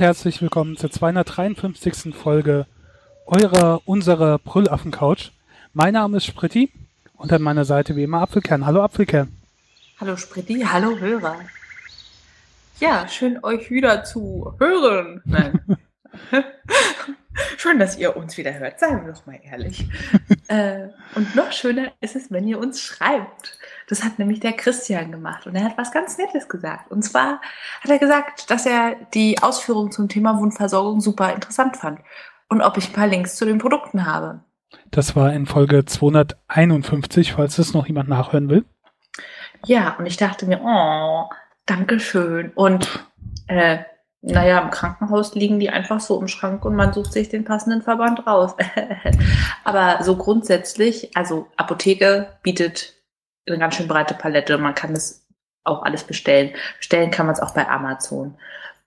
und herzlich willkommen zur 253. Folge eurer, unserer Brüllaffen-Couch. Mein Name ist Spritti und an meiner Seite wie immer Apfelkern. Hallo Apfelkern. Hallo Spritti, hallo Hörer. Ja, schön euch wieder zu hören. Nein. Schön, dass ihr uns wieder hört, seien wir doch mal ehrlich. äh, und noch schöner ist es, wenn ihr uns schreibt. Das hat nämlich der Christian gemacht und er hat was ganz Nettes gesagt. Und zwar hat er gesagt, dass er die Ausführungen zum Thema Wundversorgung super interessant fand und ob ich ein paar Links zu den Produkten habe. Das war in Folge 251, falls es noch jemand nachhören will. Ja, und ich dachte mir, oh, Dankeschön. Und äh, naja, im Krankenhaus liegen die einfach so im Schrank und man sucht sich den passenden Verband raus. Aber so grundsätzlich, also Apotheke bietet eine ganz schön breite Palette. Man kann das auch alles bestellen. Bestellen kann man es auch bei Amazon.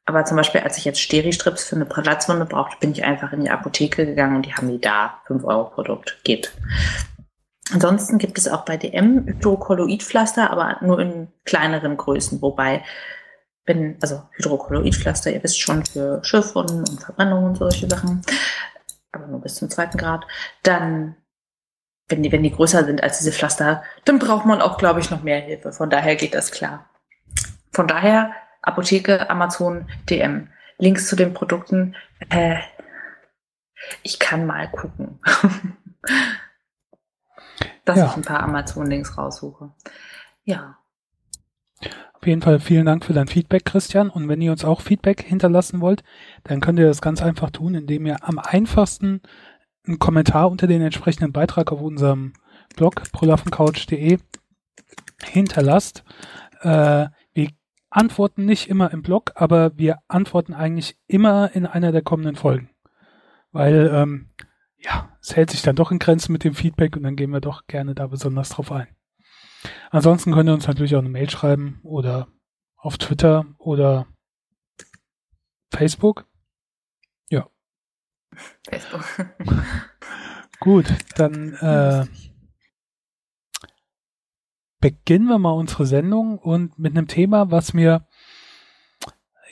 Aber zum Beispiel, als ich jetzt Steri-Strips für eine Platzwunde brauchte, bin ich einfach in die Apotheke gegangen und die haben die da. 5 Euro Produkt. Geht. Ansonsten gibt es auch bei DM Hydrokolloidpflaster, aber nur in kleineren Größen, wobei wenn, also Hydrokolloidpflaster, ihr wisst schon, für Schiffwunden und Verbrennungen und solche Sachen, aber nur bis zum zweiten Grad, dann, wenn die, wenn die größer sind als diese Pflaster, dann braucht man auch, glaube ich, noch mehr Hilfe. Von daher geht das klar. Von daher Apotheke, Amazon, DM. Links zu den Produkten, äh, ich kann mal gucken. dass ja. ich ein paar Amazon-Links raussuche. Ja. Auf jeden Fall vielen Dank für dein Feedback, Christian. Und wenn ihr uns auch Feedback hinterlassen wollt, dann könnt ihr das ganz einfach tun, indem ihr am einfachsten einen Kommentar unter den entsprechenden Beitrag auf unserem Blog prolaffencouch.de hinterlasst. Äh, wir antworten nicht immer im Blog, aber wir antworten eigentlich immer in einer der kommenden Folgen. Weil, ähm, ja, es hält sich dann doch in Grenzen mit dem Feedback und dann gehen wir doch gerne da besonders drauf ein. Ansonsten könnt ihr uns natürlich auch eine Mail schreiben oder auf Twitter oder Facebook. Ja. Facebook. Gut, dann äh, beginnen wir mal unsere Sendung und mit einem Thema, was mir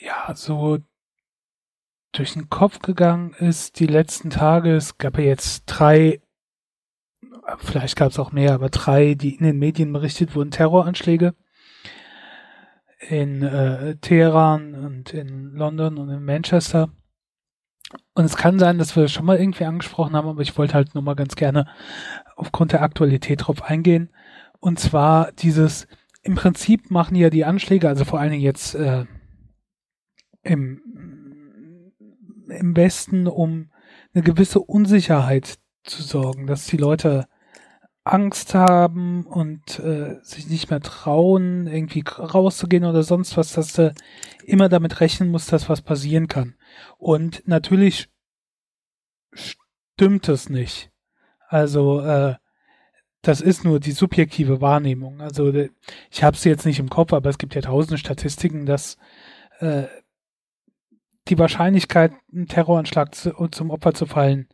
ja so durch den Kopf gegangen ist die letzten Tage. Es gab ja jetzt drei vielleicht gab es auch mehr, aber drei, die in den Medien berichtet wurden, Terroranschläge in äh, Teheran und in London und in Manchester. Und es kann sein, dass wir das schon mal irgendwie angesprochen haben, aber ich wollte halt nur mal ganz gerne aufgrund der Aktualität drauf eingehen. Und zwar dieses, im Prinzip machen ja die Anschläge, also vor allen Dingen jetzt äh, im, im Westen, um eine gewisse Unsicherheit zu sorgen, dass die Leute Angst haben und äh, sich nicht mehr trauen, irgendwie rauszugehen oder sonst was, dass du immer damit rechnen musst, dass was passieren kann. Und natürlich stimmt es nicht. Also äh, das ist nur die subjektive Wahrnehmung. Also ich habe sie jetzt nicht im Kopf, aber es gibt ja tausende Statistiken, dass äh, die Wahrscheinlichkeit, einen Terroranschlag zu, zum Opfer zu fallen,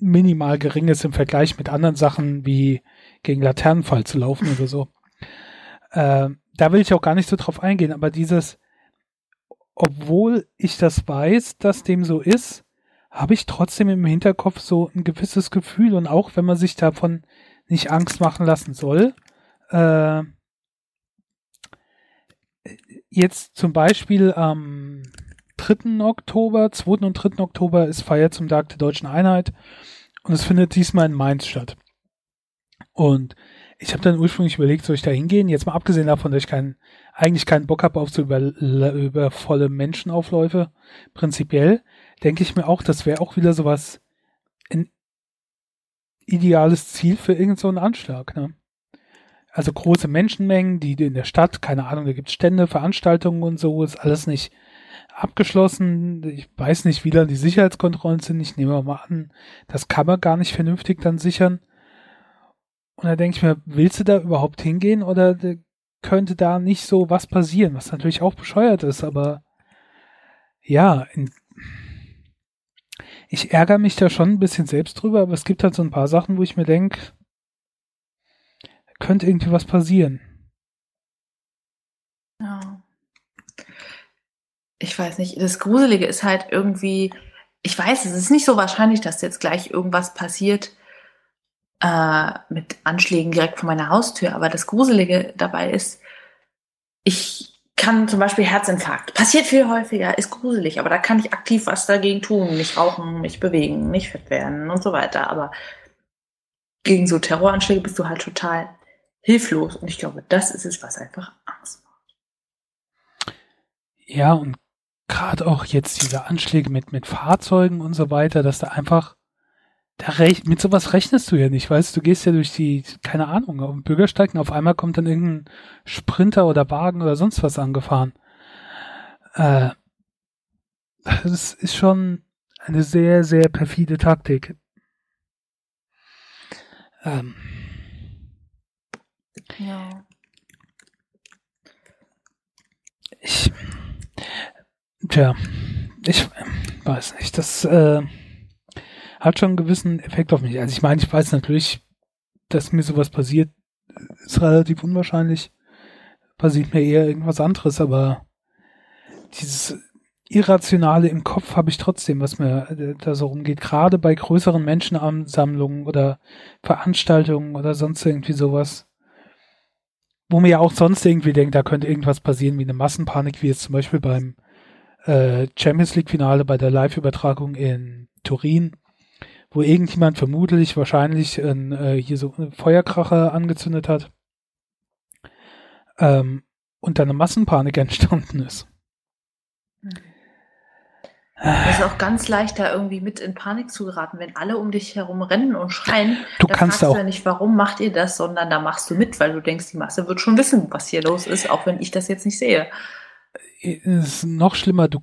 minimal gering ist im Vergleich mit anderen Sachen wie gegen Laternenfall zu laufen oder so. Äh, da will ich auch gar nicht so drauf eingehen, aber dieses, obwohl ich das weiß, dass dem so ist, habe ich trotzdem im Hinterkopf so ein gewisses Gefühl und auch wenn man sich davon nicht Angst machen lassen soll, äh, jetzt zum Beispiel am 3. Oktober, 2. und 3. Oktober ist Feier zum Tag der deutschen Einheit und es findet diesmal in Mainz statt. Und ich habe dann ursprünglich überlegt, soll ich da hingehen? Jetzt mal abgesehen davon, dass ich keinen, eigentlich keinen Bock habe auf so über, über volle Menschenaufläufe. Prinzipiell denke ich mir auch, das wäre auch wieder sowas, ein ideales Ziel für irgendeinen so Anschlag. Ne? Also große Menschenmengen, die in der Stadt, keine Ahnung, da gibt's Stände, Veranstaltungen und so, ist alles nicht abgeschlossen. Ich weiß nicht, wie da die Sicherheitskontrollen sind. Ich nehme mal an, das kann man gar nicht vernünftig dann sichern. Und da denke ich mir, willst du da überhaupt hingehen oder könnte da nicht so was passieren, was natürlich auch bescheuert ist, aber ja, ich ärgere mich da schon ein bisschen selbst drüber, aber es gibt halt so ein paar Sachen, wo ich mir denke, könnte irgendwie was passieren. Ich weiß nicht, das Gruselige ist halt irgendwie, ich weiß, es ist nicht so wahrscheinlich, dass jetzt gleich irgendwas passiert äh, mit Anschlägen direkt vor meiner Haustür, aber das Gruselige dabei ist, ich kann zum Beispiel Herzinfarkt. Passiert viel häufiger, ist gruselig, aber da kann ich aktiv was dagegen tun. Nicht rauchen, nicht bewegen, nicht fett werden und so weiter. Aber gegen so Terroranschläge bist du halt total hilflos. Und ich glaube, das ist es, was einfach Angst macht. Ja, und gerade auch jetzt diese Anschläge mit, mit Fahrzeugen und so weiter, dass da einfach, da rech, mit sowas rechnest du ja nicht, weißt du, gehst ja durch die, keine Ahnung, auf dem Bürgersteig und auf einmal kommt dann irgendein Sprinter oder Wagen oder sonst was angefahren. Äh, das ist schon eine sehr, sehr perfide Taktik. Ähm, ja. Ich, tja, ich weiß nicht, das äh, hat schon einen gewissen Effekt auf mich. Also ich meine, ich weiß natürlich, dass mir sowas passiert, ist relativ unwahrscheinlich. Passiert mir eher irgendwas anderes, aber dieses Irrationale im Kopf habe ich trotzdem, was mir äh, da so rumgeht. Gerade bei größeren Menschenansammlungen oder Veranstaltungen oder sonst irgendwie sowas wo man ja auch sonst irgendwie denkt, da könnte irgendwas passieren wie eine Massenpanik, wie jetzt zum Beispiel beim äh, Champions League Finale bei der Live-Übertragung in Turin, wo irgendjemand vermutlich wahrscheinlich ein, äh, hier so eine Feuerkracher angezündet hat ähm, und dann eine Massenpanik entstanden ist. Es ist auch ganz leicht, da irgendwie mit in Panik zu geraten, wenn alle um dich herum rennen und schreien. Du da kannst fragst auch. du ja nicht, warum macht ihr das, sondern da machst du mit, weil du denkst, die Masse wird schon wissen, was hier los ist, auch wenn ich das jetzt nicht sehe. Ist noch schlimmer, du,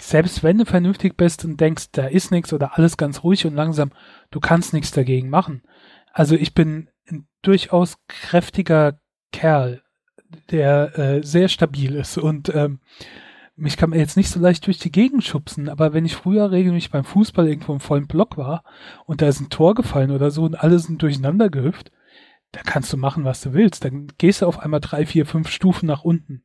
selbst wenn du vernünftig bist und denkst, da ist nichts oder alles ganz ruhig und langsam, du kannst nichts dagegen machen. Also ich bin ein durchaus kräftiger Kerl, der äh, sehr stabil ist und ähm, mich kann man jetzt nicht so leicht durch die Gegend schubsen, aber wenn ich früher regelmäßig beim Fußball irgendwo im vollen Block war und da ist ein Tor gefallen oder so und alle sind durcheinander gehüpft, da kannst du machen, was du willst. Dann gehst du auf einmal drei, vier, fünf Stufen nach unten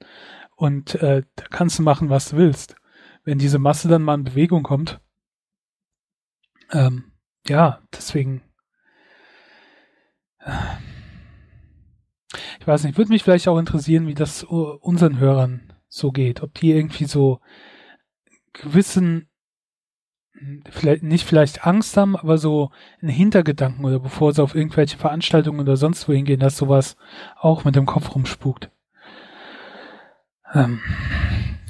und äh, da kannst du machen, was du willst. Wenn diese Masse dann mal in Bewegung kommt, ähm, ja, deswegen. Äh, ich weiß nicht, würde mich vielleicht auch interessieren, wie das unseren Hörern so geht. Ob die irgendwie so gewissen, vielleicht nicht vielleicht Angst haben, aber so einen Hintergedanken oder bevor sie auf irgendwelche Veranstaltungen oder sonst wohin gehen, dass sowas auch mit dem Kopf rumspukt. Ähm,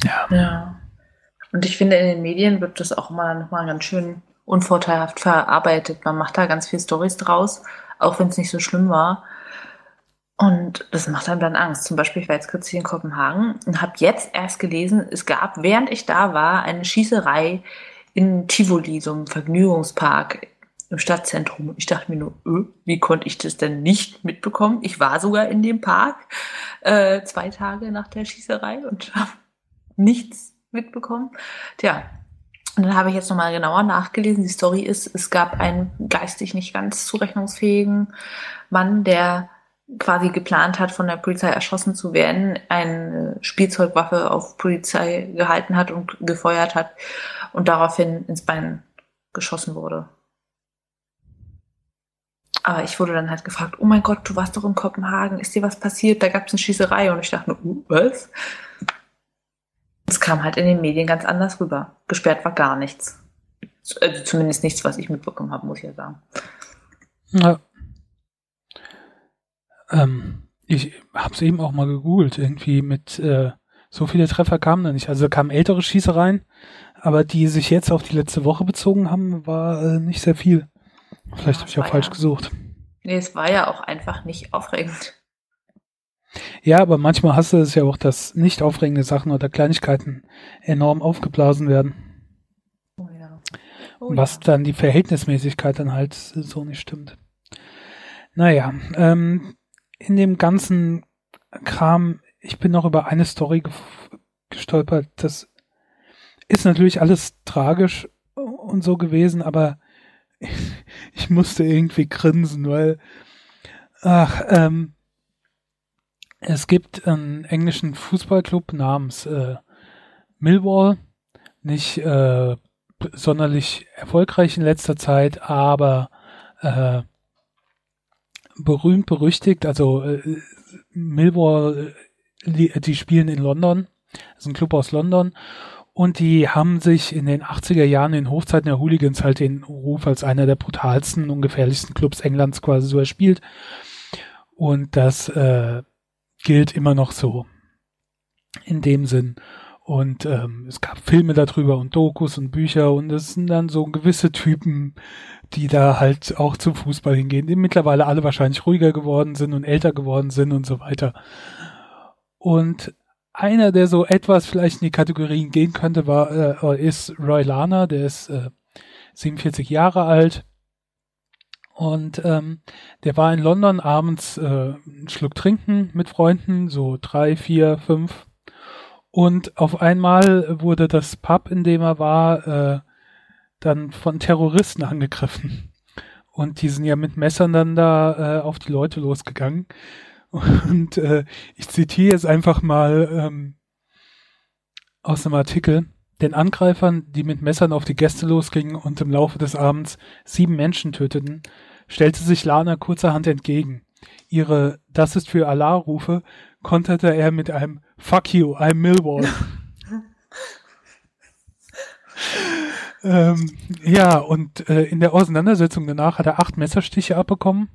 ja. Ja. Und ich finde, in den Medien wird das auch immer nochmal ganz schön unvorteilhaft verarbeitet. Man macht da ganz viel Stories draus, auch wenn es nicht so schlimm war. Und das macht einem dann Angst. Zum Beispiel, ich war jetzt kürzlich in Kopenhagen und habe jetzt erst gelesen, es gab, während ich da war, eine Schießerei in Tivoli, so einem Vergnügungspark im Stadtzentrum. Und ich dachte mir nur, öh, wie konnte ich das denn nicht mitbekommen? Ich war sogar in dem Park äh, zwei Tage nach der Schießerei und habe nichts mitbekommen. Tja, und dann habe ich jetzt nochmal genauer nachgelesen. Die Story ist, es gab einen geistig nicht ganz zurechnungsfähigen Mann, der quasi geplant hat, von der Polizei erschossen zu werden, eine Spielzeugwaffe auf Polizei gehalten hat und gefeuert hat und daraufhin ins Bein geschossen wurde. Aber ich wurde dann halt gefragt, oh mein Gott, du warst doch in Kopenhagen, ist dir was passiert? Da gab es eine Schießerei und ich dachte nur, uh, was? Es kam halt in den Medien ganz anders rüber. Gesperrt war gar nichts. Also zumindest nichts, was ich mitbekommen habe, muss ich ja sagen. Ja, ähm, ich habe es eben auch mal gegoogelt, irgendwie mit äh, so viele Treffer kamen da nicht. Also kamen ältere Schießereien, aber die sich jetzt auf die letzte Woche bezogen haben, war äh, nicht sehr viel. Vielleicht habe ich auch falsch ja. gesucht. Nee, es war ja auch einfach nicht aufregend. Ja, aber manchmal hast du es ja auch, dass nicht aufregende Sachen oder Kleinigkeiten enorm aufgeblasen werden. Oh ja. Oh was ja. dann die Verhältnismäßigkeit dann halt so nicht stimmt. Naja, ähm, in dem ganzen Kram, ich bin noch über eine Story gestolpert. Das ist natürlich alles tragisch und so gewesen, aber ich musste irgendwie grinsen, weil ach, ähm, es gibt einen englischen Fußballclub namens äh, Millwall, nicht äh, sonderlich erfolgreich in letzter Zeit, aber äh, berühmt berüchtigt. Also äh, Millwall, die, die spielen in London, das ist ein Club aus London und die haben sich in den 80er Jahren in Hochzeiten der Hooligans halt den Ruf als einer der brutalsten und gefährlichsten Clubs Englands quasi so erspielt. Und das äh, gilt immer noch so. In dem Sinn. Und ähm, es gab Filme darüber und Dokus und Bücher und es sind dann so gewisse Typen, die da halt auch zum Fußball hingehen, die mittlerweile alle wahrscheinlich ruhiger geworden sind und älter geworden sind und so weiter. Und einer, der so etwas vielleicht in die Kategorien gehen könnte, war äh, ist Roy Lana, der ist äh, 47 Jahre alt und ähm, der war in London abends äh, einen Schluck trinken mit Freunden, so drei, vier, fünf und auf einmal wurde das Pub, in dem er war, äh, dann von Terroristen angegriffen. Und die sind ja mit Messern dann da äh, auf die Leute losgegangen. Und äh, ich zitiere jetzt einfach mal ähm, aus einem Artikel. Den Angreifern, die mit Messern auf die Gäste losgingen und im Laufe des Abends sieben Menschen töteten, stellte sich Lana kurzerhand entgegen. Ihre Das ist für Allah-Rufe konterte er mit einem Fuck you, I'm Millwall. ähm, ja, und äh, in der Auseinandersetzung danach hat er acht Messerstiche abbekommen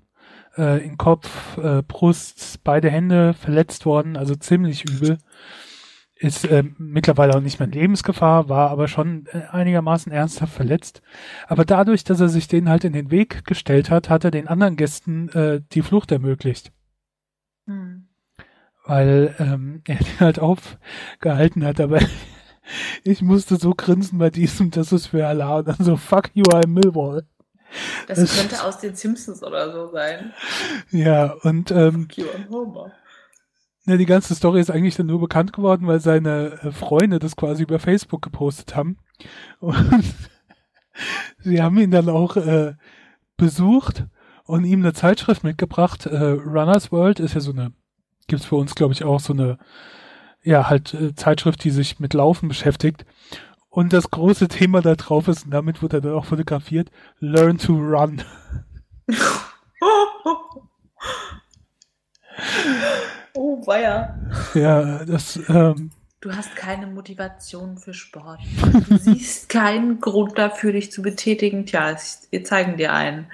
äh, in Kopf, äh, Brust, beide Hände verletzt worden, also ziemlich übel. Ist äh, mittlerweile auch nicht mehr in Lebensgefahr, war aber schon äh, einigermaßen ernsthaft verletzt. Aber dadurch, dass er sich denen halt in den Weg gestellt hat, hat er den anderen Gästen äh, die Flucht ermöglicht. Hm. Weil ähm, er den halt aufgehalten hat, aber ich musste so grinsen bei diesem, das ist für Allah und dann so, fuck you, I'm Millwall. Das, das könnte aus den Simpsons oder so sein. Ja, und ähm, ne, die ganze Story ist eigentlich dann nur bekannt geworden, weil seine äh, Freunde das quasi über Facebook gepostet haben. Und sie haben ihn dann auch äh, besucht und ihm eine Zeitschrift mitgebracht. Äh, Runners World ist ja so eine, gibt's für uns, glaube ich, auch so eine, ja, halt äh, Zeitschrift, die sich mit Laufen beschäftigt. Und das große Thema da drauf ist, und damit wurde er dann auch fotografiert, Learn to Run. oh, weia. Ja, das. Ähm, du hast keine Motivation für Sport. Du siehst keinen Grund dafür, dich zu betätigen. Tja, wir zeigen dir einen.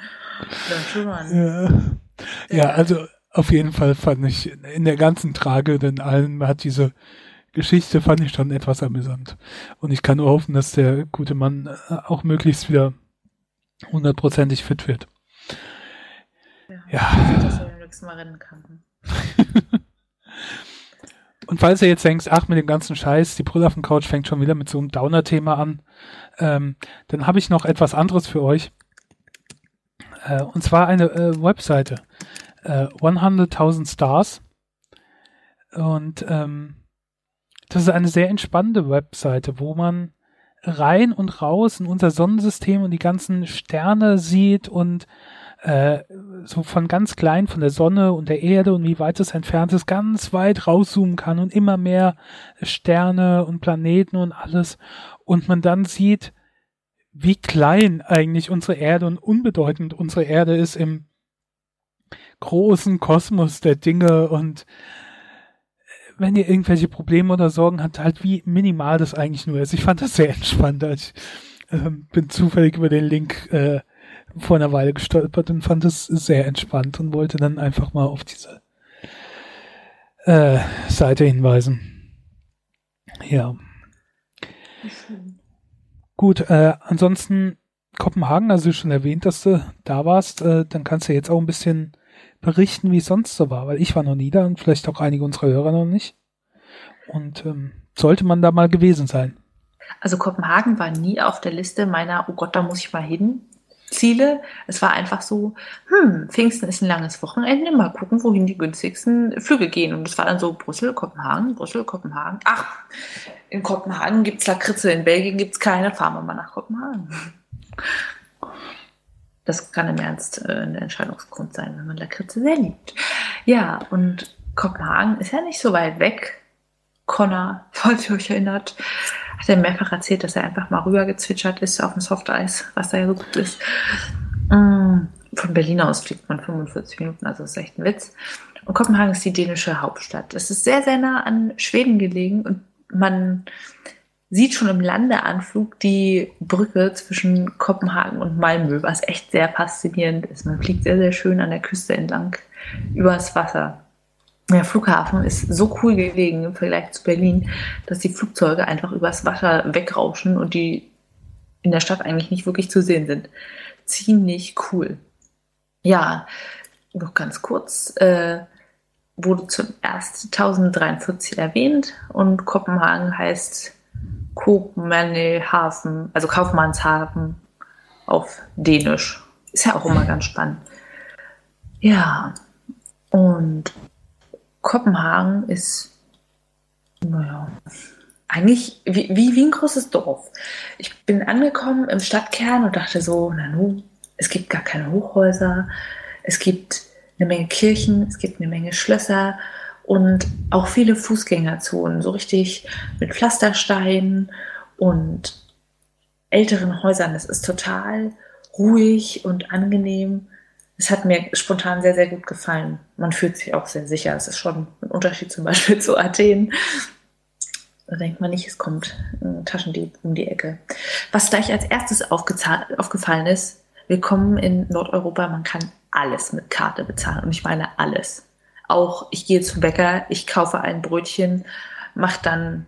Learn to Run. Ja, ja also auf jeden Fall fand ich in der ganzen Trage, denn allen hat diese Geschichte fand ich schon etwas amüsant. Und ich kann nur hoffen, dass der gute Mann äh, auch möglichst wieder hundertprozentig fit wird. Ja. ja. Dass er nächsten Mal rennen kann. Und falls ihr jetzt denkt, ach, mit dem ganzen Scheiß, die Brüllaffen-Couch fängt schon wieder mit so einem Downer-Thema an, ähm, dann habe ich noch etwas anderes für euch. Äh, und zwar eine äh, Webseite. Äh, 100.000 Stars. Und ähm, das ist eine sehr entspannende Webseite, wo man rein und raus in unser Sonnensystem und die ganzen Sterne sieht und äh, so von ganz klein von der Sonne und der Erde und wie weit es entfernt ist, ganz weit rauszoomen kann und immer mehr Sterne und Planeten und alles. Und man dann sieht, wie klein eigentlich unsere Erde und unbedeutend unsere Erde ist im großen Kosmos der Dinge und wenn ihr irgendwelche Probleme oder Sorgen habt, halt wie minimal das eigentlich nur ist. Ich fand das sehr entspannt. Ich ähm, bin zufällig über den Link äh, vor einer Weile gestolpert und fand es sehr entspannt und wollte dann einfach mal auf diese äh, Seite hinweisen. Ja. Gut, äh, ansonsten Kopenhagen, also schon erwähnt, dass du da warst, äh, dann kannst du jetzt auch ein bisschen berichten, wie es sonst so war, weil ich war noch nie da und vielleicht auch einige unserer Hörer noch nicht. Und ähm, sollte man da mal gewesen sein. Also Kopenhagen war nie auf der Liste meiner, oh Gott, da muss ich mal hin. Ziele. Es war einfach so, hm, Pfingsten ist ein langes Wochenende, mal gucken, wohin die günstigsten Flüge gehen. Und es war dann so Brüssel, Kopenhagen, Brüssel, Kopenhagen. Ach, in Kopenhagen gibt es Lakritze, in Belgien gibt es keine, fahren wir mal nach Kopenhagen. Das kann im Ernst äh, ein Entscheidungsgrund sein, wenn man Lakritze sehr liebt. Ja, und Kopenhagen ist ja nicht so weit weg. Connor, falls ihr euch erinnert. hat er mehrfach erzählt, dass er einfach mal rüber gezwitschert ist auf dem Softeis, was da ja so gut ist. Mm, von Berlin aus fliegt man 45 Minuten, also ist echt ein Witz. Und Kopenhagen ist die dänische Hauptstadt. Es ist sehr, sehr nah an Schweden gelegen und man sieht schon im Landeanflug die Brücke zwischen Kopenhagen und Malmö, was echt sehr faszinierend ist. Man fliegt sehr, sehr schön an der Küste entlang übers Wasser. Der Flughafen ist so cool gelegen im Vergleich zu Berlin, dass die Flugzeuge einfach übers Wasser wegrauschen und die in der Stadt eigentlich nicht wirklich zu sehen sind. Ziemlich cool. Ja, noch ganz kurz. Äh, wurde zuerst 1043 erwähnt und Kopenhagen heißt Kopenhagen, also Kaufmannshafen auf Dänisch. Ist ja auch immer ganz spannend. Ja, und Kopenhagen ist, naja, eigentlich wie, wie, wie ein großes Dorf. Ich bin angekommen im Stadtkern und dachte so, na nu, es gibt gar keine Hochhäuser, es gibt eine Menge Kirchen, es gibt eine Menge Schlösser und auch viele Fußgängerzonen, so richtig mit Pflastersteinen und älteren Häusern. Es ist total ruhig und angenehm. Es hat mir spontan sehr, sehr gut gefallen. Man fühlt sich auch sehr sicher. Es ist schon ein Unterschied zum Beispiel zu Athen. Da denkt man nicht, es kommt ein Taschendieb um die Ecke. Was gleich als erstes aufgefallen ist, willkommen in Nordeuropa, man kann alles mit Karte bezahlen. Und ich meine alles. Auch ich gehe zum Bäcker, ich kaufe ein Brötchen, mache dann,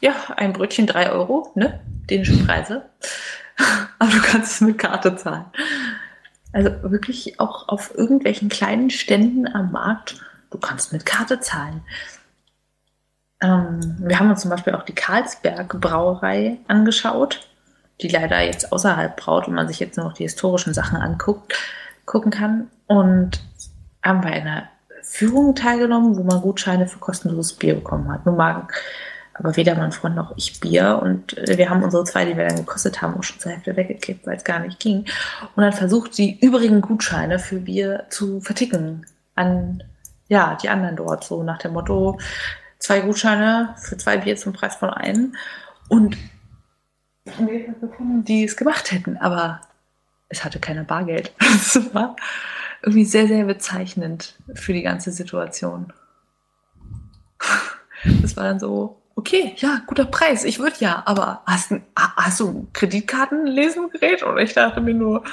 ja, ein Brötchen drei Euro, ne? Dänische Preise. Aber du kannst es mit Karte zahlen. Also wirklich auch auf irgendwelchen kleinen Ständen am Markt, du kannst mit Karte zahlen. Ähm, wir haben uns zum Beispiel auch die Karlsberg Brauerei angeschaut, die leider jetzt außerhalb braut und man sich jetzt nur noch die historischen Sachen anguckt, gucken kann. Und haben bei einer Führung teilgenommen, wo man Gutscheine für kostenloses Bier bekommen hat. Nun mag aber weder mein Freund noch ich Bier und wir haben unsere zwei, die wir dann gekostet haben, auch schon zur Hälfte weggekippt, weil es gar nicht ging. Und dann versucht, die übrigen Gutscheine für Bier zu verticken an ja, die anderen dort, so nach dem Motto, zwei Gutscheine für zwei Bier zum Preis von einem. Und die es gemacht hätten, aber es hatte keiner Bargeld. War irgendwie sehr, sehr bezeichnend für die ganze Situation. Das war dann so, okay, ja, guter Preis, ich würde ja, aber hast, hast du ein Kreditkartenlesengerät? Oder ich dachte mir nur,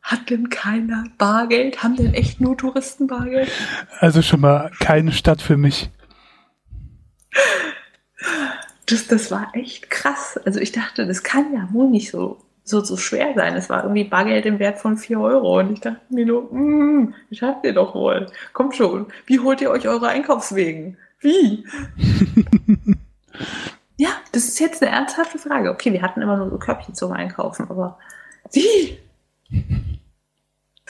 hat denn keiner Bargeld? Haben denn echt nur Touristen Bargeld? Also schon mal keine Stadt für mich. Das, das war echt krass. Also ich dachte, das kann ja wohl nicht so so, so schwer sein. Es war irgendwie Bargeld im Wert von 4 Euro. Und ich dachte mir nur, mm, ich habt ihr doch wohl. Kommt schon. Wie holt ihr euch eure Einkaufswegen? Wie? ja, das ist jetzt eine ernsthafte Frage. Okay, wir hatten immer nur so Körbchen zum Einkaufen, aber wie?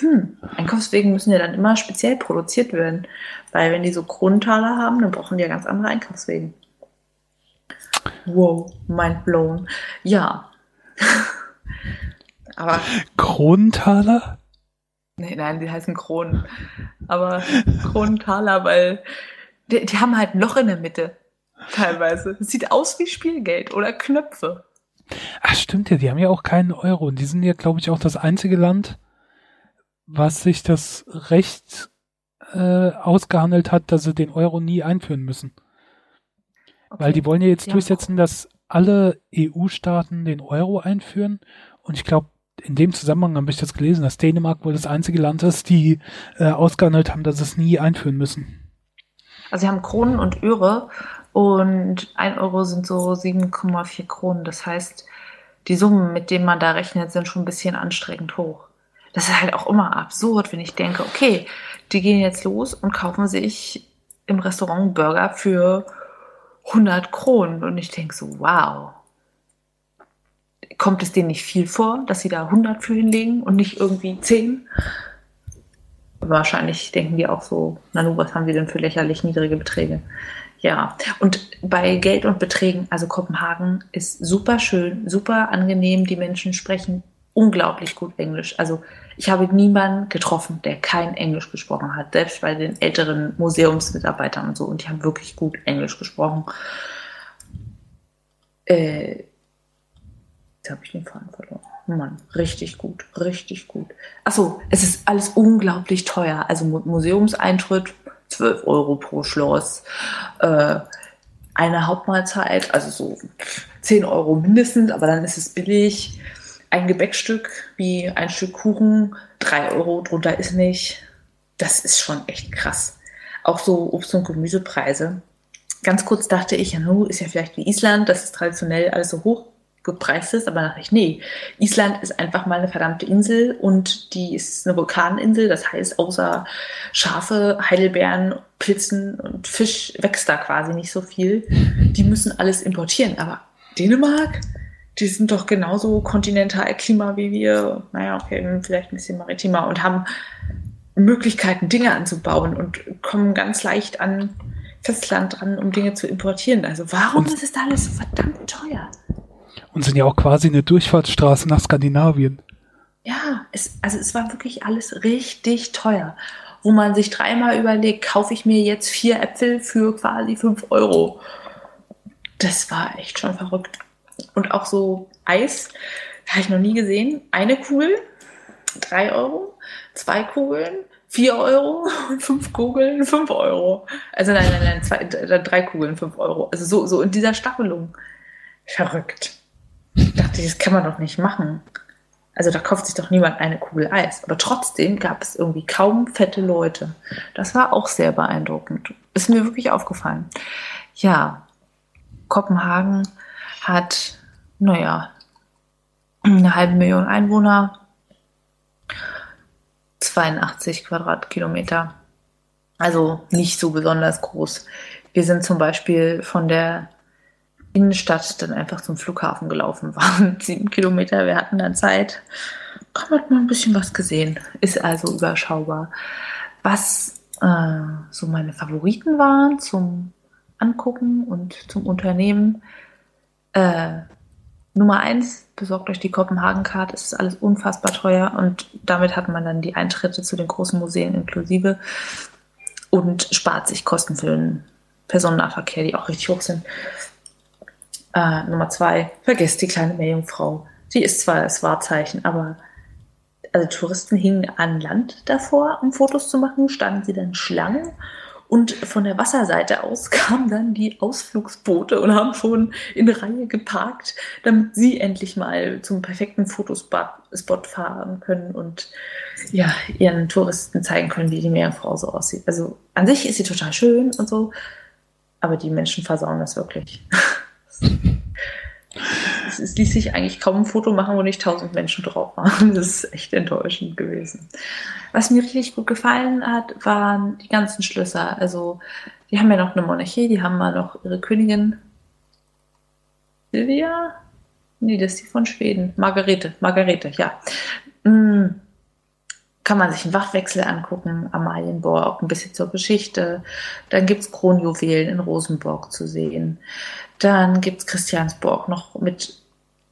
Hm, Einkaufswegen müssen ja dann immer speziell produziert werden. Weil wenn die so Kronentaler haben, dann brauchen die ja ganz andere Einkaufswegen. Wow, mind blown. Ja. Aber Kronentaler? Nee, nein, die heißen Kronen. Aber Kronentaler, weil die, die, haben halt ein Loch in der Mitte. Teilweise. Das sieht aus wie Spielgeld oder Knöpfe. Ach, stimmt ja, die haben ja auch keinen Euro. Und die sind ja, glaube ich, auch das einzige Land, was sich das Recht äh, ausgehandelt hat, dass sie den Euro nie einführen müssen. Okay. Weil die wollen ja jetzt ja. durchsetzen, dass alle EU-Staaten den Euro einführen. Und ich glaube, in dem Zusammenhang habe ich das gelesen, dass Dänemark wohl das einzige Land ist, die äh, ausgehandelt haben, dass es nie einführen müssen. Also sie haben Kronen und Öre und ein Euro sind so 7,4 Kronen. Das heißt, die Summen, mit denen man da rechnet, sind schon ein bisschen anstrengend hoch. Das ist halt auch immer absurd, wenn ich denke, okay, die gehen jetzt los und kaufen sich im Restaurant Burger für 100 Kronen. Und ich denke so, wow, kommt es denen nicht viel vor, dass sie da 100 für hinlegen und nicht irgendwie 10? Wahrscheinlich denken die auch so, Nanu, was haben sie denn für lächerlich niedrige Beträge? Ja, und bei Geld und Beträgen, also Kopenhagen ist super schön, super angenehm. Die Menschen sprechen unglaublich gut Englisch. Also ich habe niemanden getroffen, der kein Englisch gesprochen hat, selbst bei den älteren Museumsmitarbeitern und so. Und die haben wirklich gut Englisch gesprochen. Äh, Jetzt habe ich den Faden verloren. Mann, richtig gut, richtig gut. Achso, es ist alles unglaublich teuer. Also Museumseintritt 12 Euro pro Schloss. Äh, eine Hauptmahlzeit, also so 10 Euro mindestens, aber dann ist es billig. Ein Gebäckstück wie ein Stück Kuchen, 3 Euro, drunter ist nicht. Das ist schon echt krass. Auch so Obst- und Gemüsepreise. Ganz kurz dachte ich, ja, no, ist ja vielleicht wie Island, das ist traditionell alles so hoch gepreist ist, aber dachte ich, nee, Island ist einfach mal eine verdammte Insel und die ist eine Vulkaninsel, das heißt, außer Schafe, Heidelbeeren, Pilzen und Fisch wächst da quasi nicht so viel. Die müssen alles importieren, aber Dänemark, die sind doch genauso Kontinentalklima wie wir, naja, okay, vielleicht ein bisschen maritimer und haben Möglichkeiten, Dinge anzubauen und kommen ganz leicht an Festland dran, um Dinge zu importieren. Also warum und ist es da alles so verdammt teuer? Und sind ja auch quasi eine Durchfahrtsstraße nach Skandinavien. Ja, es, also es war wirklich alles richtig teuer. Wo man sich dreimal überlegt, kaufe ich mir jetzt vier Äpfel für quasi fünf Euro. Das war echt schon verrückt. Und auch so Eis, habe ich noch nie gesehen. Eine Kugel, drei Euro, zwei Kugeln, vier Euro fünf Kugeln, fünf Euro. Also nein, nein, nein, zwei, drei Kugeln, fünf Euro. Also so, so in dieser Staffelung. Verrückt. Ich dachte, das kann man doch nicht machen. Also da kauft sich doch niemand eine Kugel Eis. Aber trotzdem gab es irgendwie kaum fette Leute. Das war auch sehr beeindruckend. Ist mir wirklich aufgefallen. Ja, Kopenhagen hat, naja, eine halbe Million Einwohner, 82 Quadratkilometer. Also nicht so besonders groß. Wir sind zum Beispiel von der Innenstadt dann einfach zum Flughafen gelaufen waren. Sieben Kilometer, wir hatten dann Zeit. Komm, hat man ein bisschen was gesehen. Ist also überschaubar. Was äh, so meine Favoriten waren zum Angucken und zum Unternehmen. Äh, Nummer eins, besorgt euch die Kopenhagen-Card. Es ist alles unfassbar teuer und damit hat man dann die Eintritte zu den großen Museen inklusive und spart sich Kosten für den Personennahverkehr, die auch richtig hoch sind. Äh, Nummer zwei, vergesst die kleine Meerjungfrau. Sie ist zwar das Wahrzeichen, aber also Touristen hingen an Land davor, um Fotos zu machen, standen sie dann Schlangen und von der Wasserseite aus kamen dann die Ausflugsboote und haben schon in Reihe geparkt, damit sie endlich mal zum perfekten Fotospot fahren können und ja, ihren Touristen zeigen können, wie die Meerjungfrau so aussieht. Also an sich ist sie total schön und so, aber die Menschen versauen das wirklich. es, es, ließ sich eigentlich kaum ein Foto machen, wo nicht tausend Menschen drauf waren. Das ist echt enttäuschend gewesen. Was mir richtig gut gefallen hat, waren die ganzen Schlösser. Also, die haben ja noch eine Monarchie, die haben mal noch ihre Königin Silvia? Nee, das ist die von Schweden. Margarete, Margarete, ja. Mm kann man sich einen Wachwechsel angucken, Amalienborg, ein bisschen zur Geschichte. Dann gibt es Kronjuwelen in Rosenborg zu sehen. Dann gibt es Christiansborg noch mit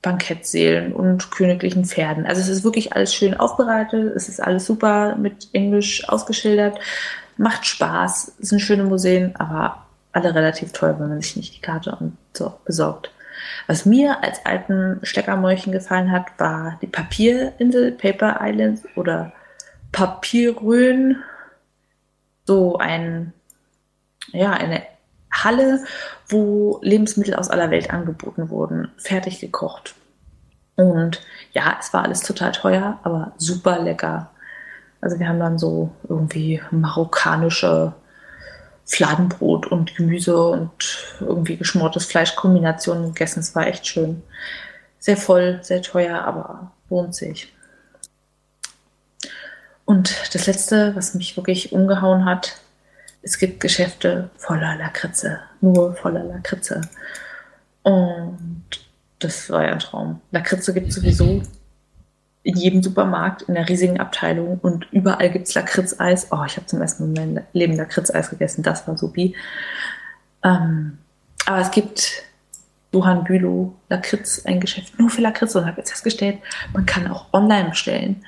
Bankettseelen und königlichen Pferden. Also es ist wirklich alles schön aufbereitet, es ist alles super mit Englisch ausgeschildert, macht Spaß, es sind schöne Museen, aber alle relativ teuer, wenn man sich nicht die Karte und so besorgt. Was mir als alten Steckermäulchen gefallen hat, war die Papierinsel, Paper Islands oder Papiergrün, so ein, ja, eine Halle, wo Lebensmittel aus aller Welt angeboten wurden, fertig gekocht. Und ja, es war alles total teuer, aber super lecker. Also wir haben dann so irgendwie marokkanische Fladenbrot und Gemüse und irgendwie geschmortes Fleischkombinationen gegessen. Es war echt schön. Sehr voll, sehr teuer, aber lohnt sich. Und das Letzte, was mich wirklich umgehauen hat, es gibt Geschäfte voller Lakritze, nur voller Lakritze. Und das war ja ein Traum. Lakritze gibt es sowieso in jedem Supermarkt, in der riesigen Abteilung und überall gibt es Lakritzeis. Oh, ich habe zum ersten Mal in meinem Leben Lakritzeis gegessen, das war supi. Ähm, aber es gibt Johann Bülow Lakritz, ein Geschäft nur für Lakritze und habe jetzt festgestellt, man kann auch online bestellen.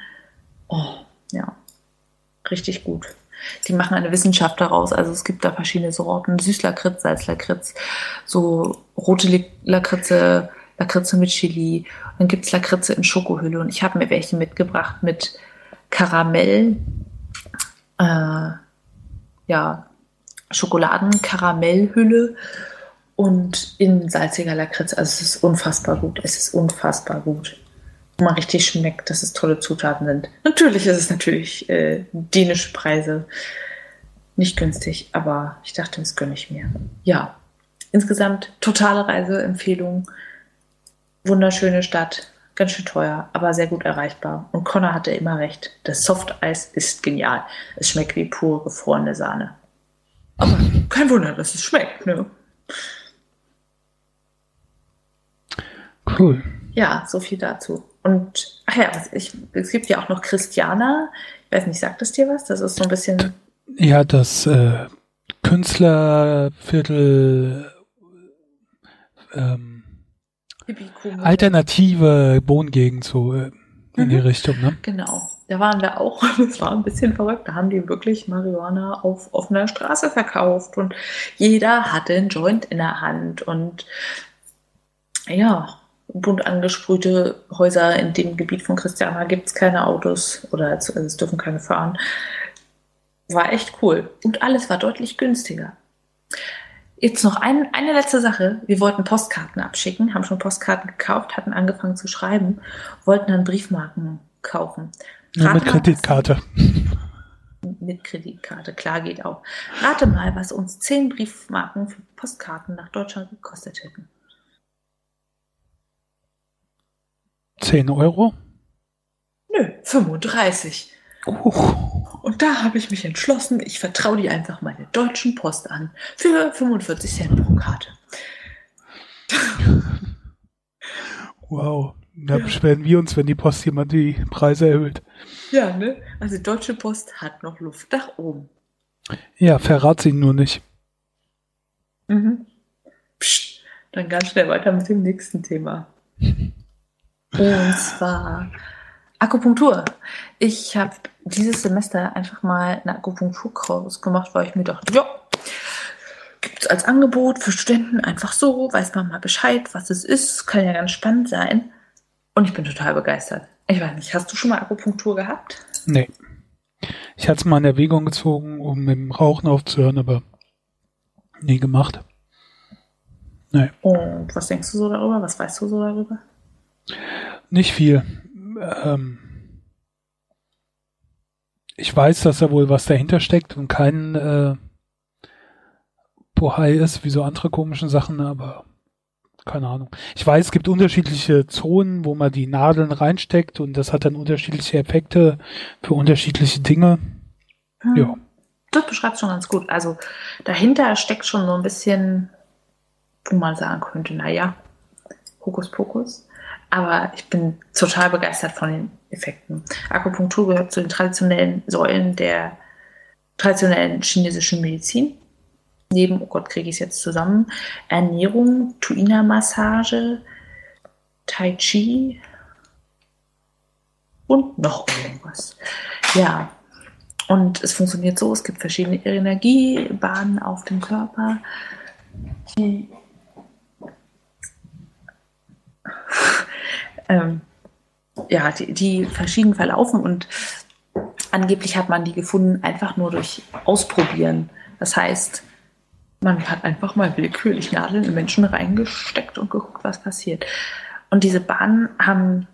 Oh, ja, richtig gut. Die machen eine Wissenschaft daraus. Also es gibt da verschiedene Sorten. Süßlakritz, Salzlakritz, so rote Lakritze, Lakritze mit Chili. Dann gibt es Lakritze in Schokohülle und ich habe mir welche mitgebracht mit Karamell, äh, ja, Schokoladenkaramellhülle und in salziger Lakritze. Also es ist unfassbar gut. Es ist unfassbar gut. Wo man richtig schmeckt, dass es tolle Zutaten sind. Natürlich ist es natürlich äh, dänische Preise. Nicht günstig, aber ich dachte, das gönne ich mir. Ja, insgesamt totale Reiseempfehlung. Wunderschöne Stadt, ganz schön teuer, aber sehr gut erreichbar. Und Connor hatte immer recht. Das Softeis ist genial. Es schmeckt wie pure gefrorene Sahne. Aber kein Wunder, dass es schmeckt, ne? Cool. Ja, so viel dazu. Und, ach ja, ich, es gibt ja auch noch Christiana. Ich weiß nicht, sagt es dir was? Das ist so ein bisschen. Ja, das äh, Künstlerviertel ähm, alternative Wohngegend so äh, in mhm. die Richtung, ne? Genau. Da waren wir auch. Das war ein bisschen verrückt. Da haben die wirklich Marihuana auf offener Straße verkauft und jeder hatte einen Joint in der Hand und ja, bunt angesprühte Häuser in dem Gebiet von Christiana gibt es keine Autos oder also es dürfen keine fahren. War echt cool. Und alles war deutlich günstiger. Jetzt noch ein, eine letzte Sache. Wir wollten Postkarten abschicken, haben schon Postkarten gekauft, hatten angefangen zu schreiben, wollten dann Briefmarken kaufen. Ja, mit Kreditkarte. mit Kreditkarte, klar geht auch. Rate mal, was uns zehn Briefmarken für Postkarten nach Deutschland gekostet hätten. 10 Euro? Nö, 35. Uh. Und da habe ich mich entschlossen, ich vertraue die einfach meine deutschen Post an. Für 45 Cent pro Karte. Wow. Da ja. beschweren wir uns, wenn die Post jemand die Preise erhöht. Ja, ne? Also Deutsche Post hat noch Luft nach oben. Ja, verrat sie nur nicht. Mhm. Psst, dann ganz schnell weiter mit dem nächsten Thema. Und zwar Akupunktur. Ich habe dieses Semester einfach mal einen Akupunkturkurs gemacht, weil ich mir dachte, ja, gibt es als Angebot für Studenten einfach so, weiß man mal Bescheid, was es ist, kann ja ganz spannend sein. Und ich bin total begeistert. Ich weiß nicht, hast du schon mal Akupunktur gehabt? Nee. Ich hatte es mal in Erwägung gezogen, um mit dem Rauchen aufzuhören, aber nie gemacht. Nee. Und was denkst du so darüber? Was weißt du so darüber? Nicht viel. Ähm ich weiß, dass da wohl was dahinter steckt und kein äh, Bohai ist, wie so andere komischen Sachen, aber keine Ahnung. Ich weiß, es gibt unterschiedliche Zonen, wo man die Nadeln reinsteckt und das hat dann unterschiedliche Effekte für unterschiedliche Dinge. Hm. Ja. Das beschreibt schon ganz gut. Also dahinter steckt schon so ein bisschen, wo man sagen könnte, naja, Hokuspokus. Aber ich bin total begeistert von den Effekten. Akupunktur gehört zu den traditionellen Säulen der traditionellen chinesischen Medizin neben, oh Gott, kriege ich es jetzt zusammen, Ernährung, Tuina-Massage, Tai Chi und noch irgendwas. Ja, und es funktioniert so, es gibt verschiedene Energiebahnen auf dem Körper, die ähm, ja, die, die verschieden verlaufen und angeblich hat man die gefunden einfach nur durch Ausprobieren. Das heißt, man hat einfach mal willkürlich Nadeln in Menschen reingesteckt und geguckt, was passiert. Und diese Bahnen haben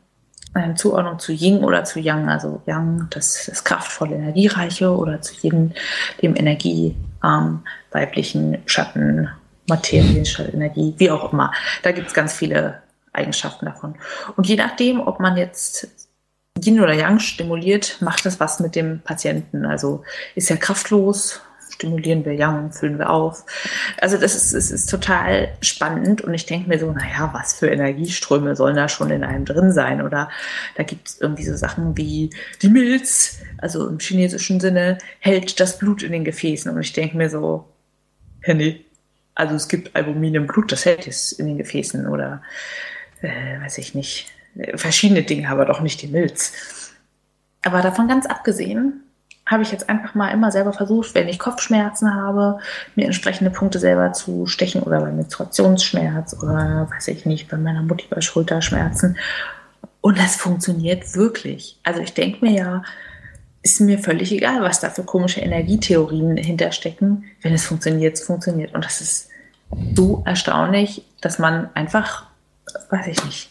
eine Zuordnung zu Ying oder zu Yang. Also Yang, das, das kraftvolle, energiereiche oder zu Yin, dem energiearm, weiblichen Schatten, Materien, Energie, wie auch immer. Da gibt es ganz viele Eigenschaften davon. Und je nachdem, ob man jetzt Yin oder Yang stimuliert, macht das was mit dem Patienten. Also ist er kraftlos, stimulieren wir Yang, füllen wir auf. Also das ist, es ist total spannend und ich denke mir so, naja, was für Energieströme sollen da schon in einem drin sein? Oder da gibt es irgendwie so Sachen wie die Milz, also im chinesischen Sinne, hält das Blut in den Gefäßen. Und ich denke mir so, Henny, also es gibt Albumin im Blut, das hält es in den Gefäßen oder äh, weiß ich nicht, verschiedene Dinge, aber doch nicht die Milz. Aber davon ganz abgesehen, habe ich jetzt einfach mal immer selber versucht, wenn ich Kopfschmerzen habe, mir entsprechende Punkte selber zu stechen oder bei Menstruationsschmerz oder weiß ich nicht, bei meiner Mutti bei Schulterschmerzen. Und das funktioniert wirklich. Also ich denke mir ja, ist mir völlig egal, was da für komische Energietheorien hinterstecken. Wenn es funktioniert, es funktioniert. Und das ist so erstaunlich, dass man einfach, weiß ich nicht,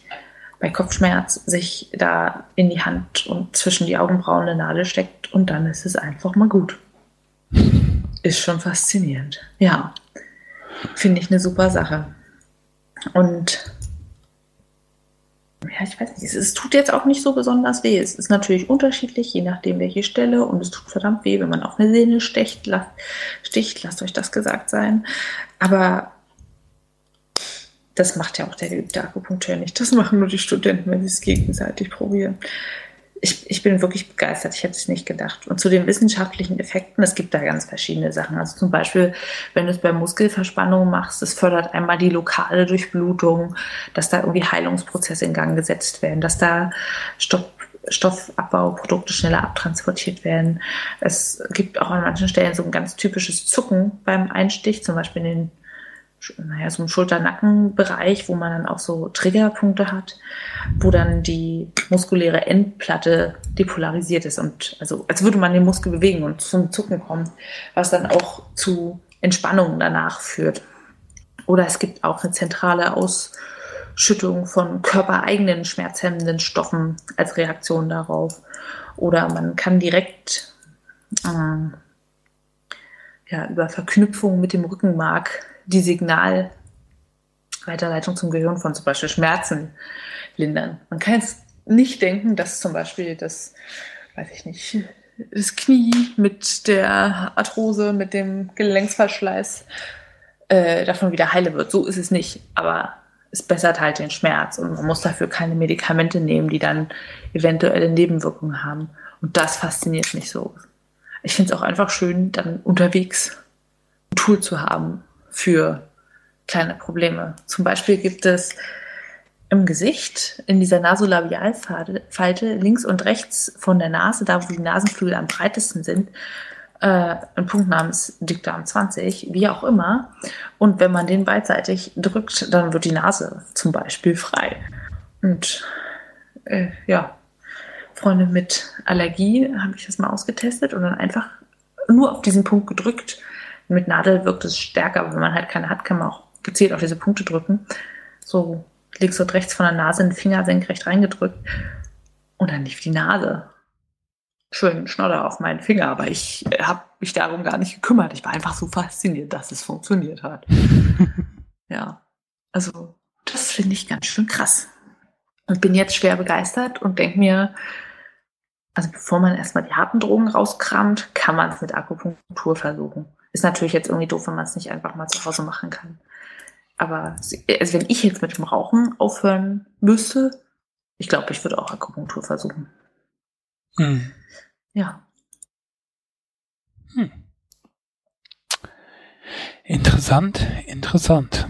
bei Kopfschmerz sich da in die Hand und zwischen die Augenbrauen eine Nadel steckt und dann ist es einfach mal gut. Ist schon faszinierend. Ja, finde ich eine super Sache. Und ja, ich weiß nicht, es, tut jetzt auch nicht so besonders weh. Es ist natürlich unterschiedlich, je nachdem welche Stelle und es tut verdammt weh, wenn man auf eine Sehne sticht, lasst, sticht, lasst euch das gesagt sein. Aber das macht ja auch der geübte Akupunkteur nicht. Das machen nur die Studenten, wenn sie es gegenseitig probieren. Ich, ich bin wirklich begeistert. Ich hätte es nicht gedacht. Und zu den wissenschaftlichen Effekten, es gibt da ganz verschiedene Sachen. Also zum Beispiel, wenn du es bei Muskelverspannungen machst, es fördert einmal die lokale Durchblutung, dass da irgendwie Heilungsprozesse in Gang gesetzt werden, dass da Stoff, Stoffabbauprodukte schneller abtransportiert werden. Es gibt auch an manchen Stellen so ein ganz typisches Zucken beim Einstich, zum Beispiel in den naja, so ein Schulter-Nacken-Bereich, wo man dann auch so Triggerpunkte hat, wo dann die muskuläre Endplatte depolarisiert ist und also als würde man den Muskel bewegen und zum Zucken kommt, was dann auch zu Entspannung danach führt. Oder es gibt auch eine zentrale Ausschüttung von körpereigenen schmerzhemmenden Stoffen als Reaktion darauf. Oder man kann direkt äh, ja, über Verknüpfung mit dem Rückenmark die Signalweiterleitung zum Gehirn von zum Beispiel Schmerzen lindern. Man kann jetzt nicht denken, dass zum Beispiel das, weiß ich nicht, das Knie mit der Arthrose, mit dem Gelenksverschleiß äh, davon wieder heile wird. So ist es nicht. Aber es bessert halt den Schmerz und man muss dafür keine Medikamente nehmen, die dann eventuelle Nebenwirkungen haben. Und das fasziniert mich so. Ich finde es auch einfach schön, dann unterwegs ein Tool zu haben, für kleine Probleme. Zum Beispiel gibt es im Gesicht, in dieser Nasolabialfalte, links und rechts von der Nase, da wo die Nasenflügel am breitesten sind, äh, ein Punkt namens Dickdarm 20, wie auch immer. Und wenn man den beidseitig drückt, dann wird die Nase zum Beispiel frei. Und äh, ja, Freunde mit Allergie habe ich das mal ausgetestet und dann einfach nur auf diesen Punkt gedrückt mit Nadel wirkt es stärker, aber wenn man halt keine hat, kann man auch gezielt auf diese Punkte drücken. So links und rechts von der Nase den Finger senkrecht reingedrückt und dann lief die Nase. Schön Schnodder auf meinen Finger, aber ich habe mich darum gar nicht gekümmert. Ich war einfach so fasziniert, dass es funktioniert hat. ja, also das finde ich ganz schön krass. Und bin jetzt schwer begeistert und denke mir, also bevor man erstmal die harten Drogen rauskramt, kann man es mit Akupunktur versuchen. Ist natürlich jetzt irgendwie doof, wenn man es nicht einfach mal zu Hause machen kann. Aber also wenn ich jetzt mit dem Rauchen aufhören müsste, ich glaube, ich würde auch Akupunktur versuchen. Hm. Ja. Hm. Interessant, interessant.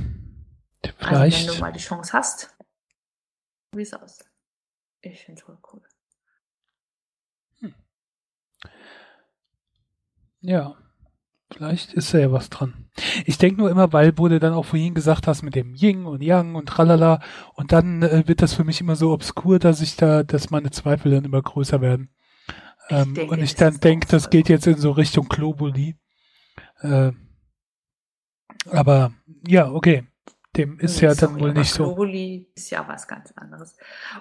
Vielleicht. Also wenn du mal die Chance hast, wie es aus. Ich finde es voll cool. Hm. Ja. Vielleicht ist da ja was dran. Ich denke nur immer, weil, wo du dann auch vorhin gesagt hast, mit dem Ying und Yang und tralala, und dann äh, wird das für mich immer so obskur, dass ich da, dass meine Zweifel dann immer größer werden. Ähm, denke, und ich dann denke, das geht jetzt in so Richtung Globuli. Äh, aber ja, okay. Dem ist nee, ja dann wohl nicht so. Globuli ist ja was ganz anderes.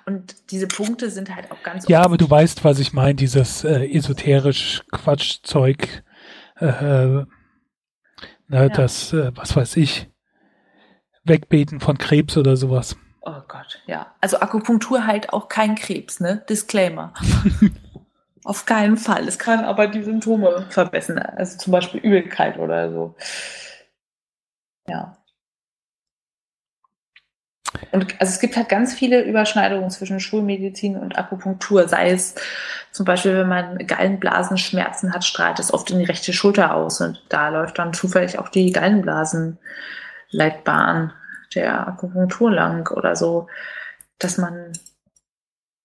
Und diese Punkte sind halt auch ganz. Ja, aber du weißt, was ich meine, dieses äh, esoterisch Quatschzeug äh, ne, ja. das, äh, was weiß ich, Wegbeten von Krebs oder sowas. Oh Gott, ja. Also Akupunktur halt auch kein Krebs, ne? Disclaimer. Auf keinen Fall. Es kann aber die Symptome verbessern. Also zum Beispiel Übelkeit oder so. Ja. Und also es gibt halt ganz viele Überschneidungen zwischen Schulmedizin und Akupunktur. Sei es zum Beispiel, wenn man Gallenblasenschmerzen hat, strahlt es oft in die rechte Schulter aus. Und da läuft dann zufällig auch die Gallenblasenleitbahn der Akupunktur lang oder so, dass man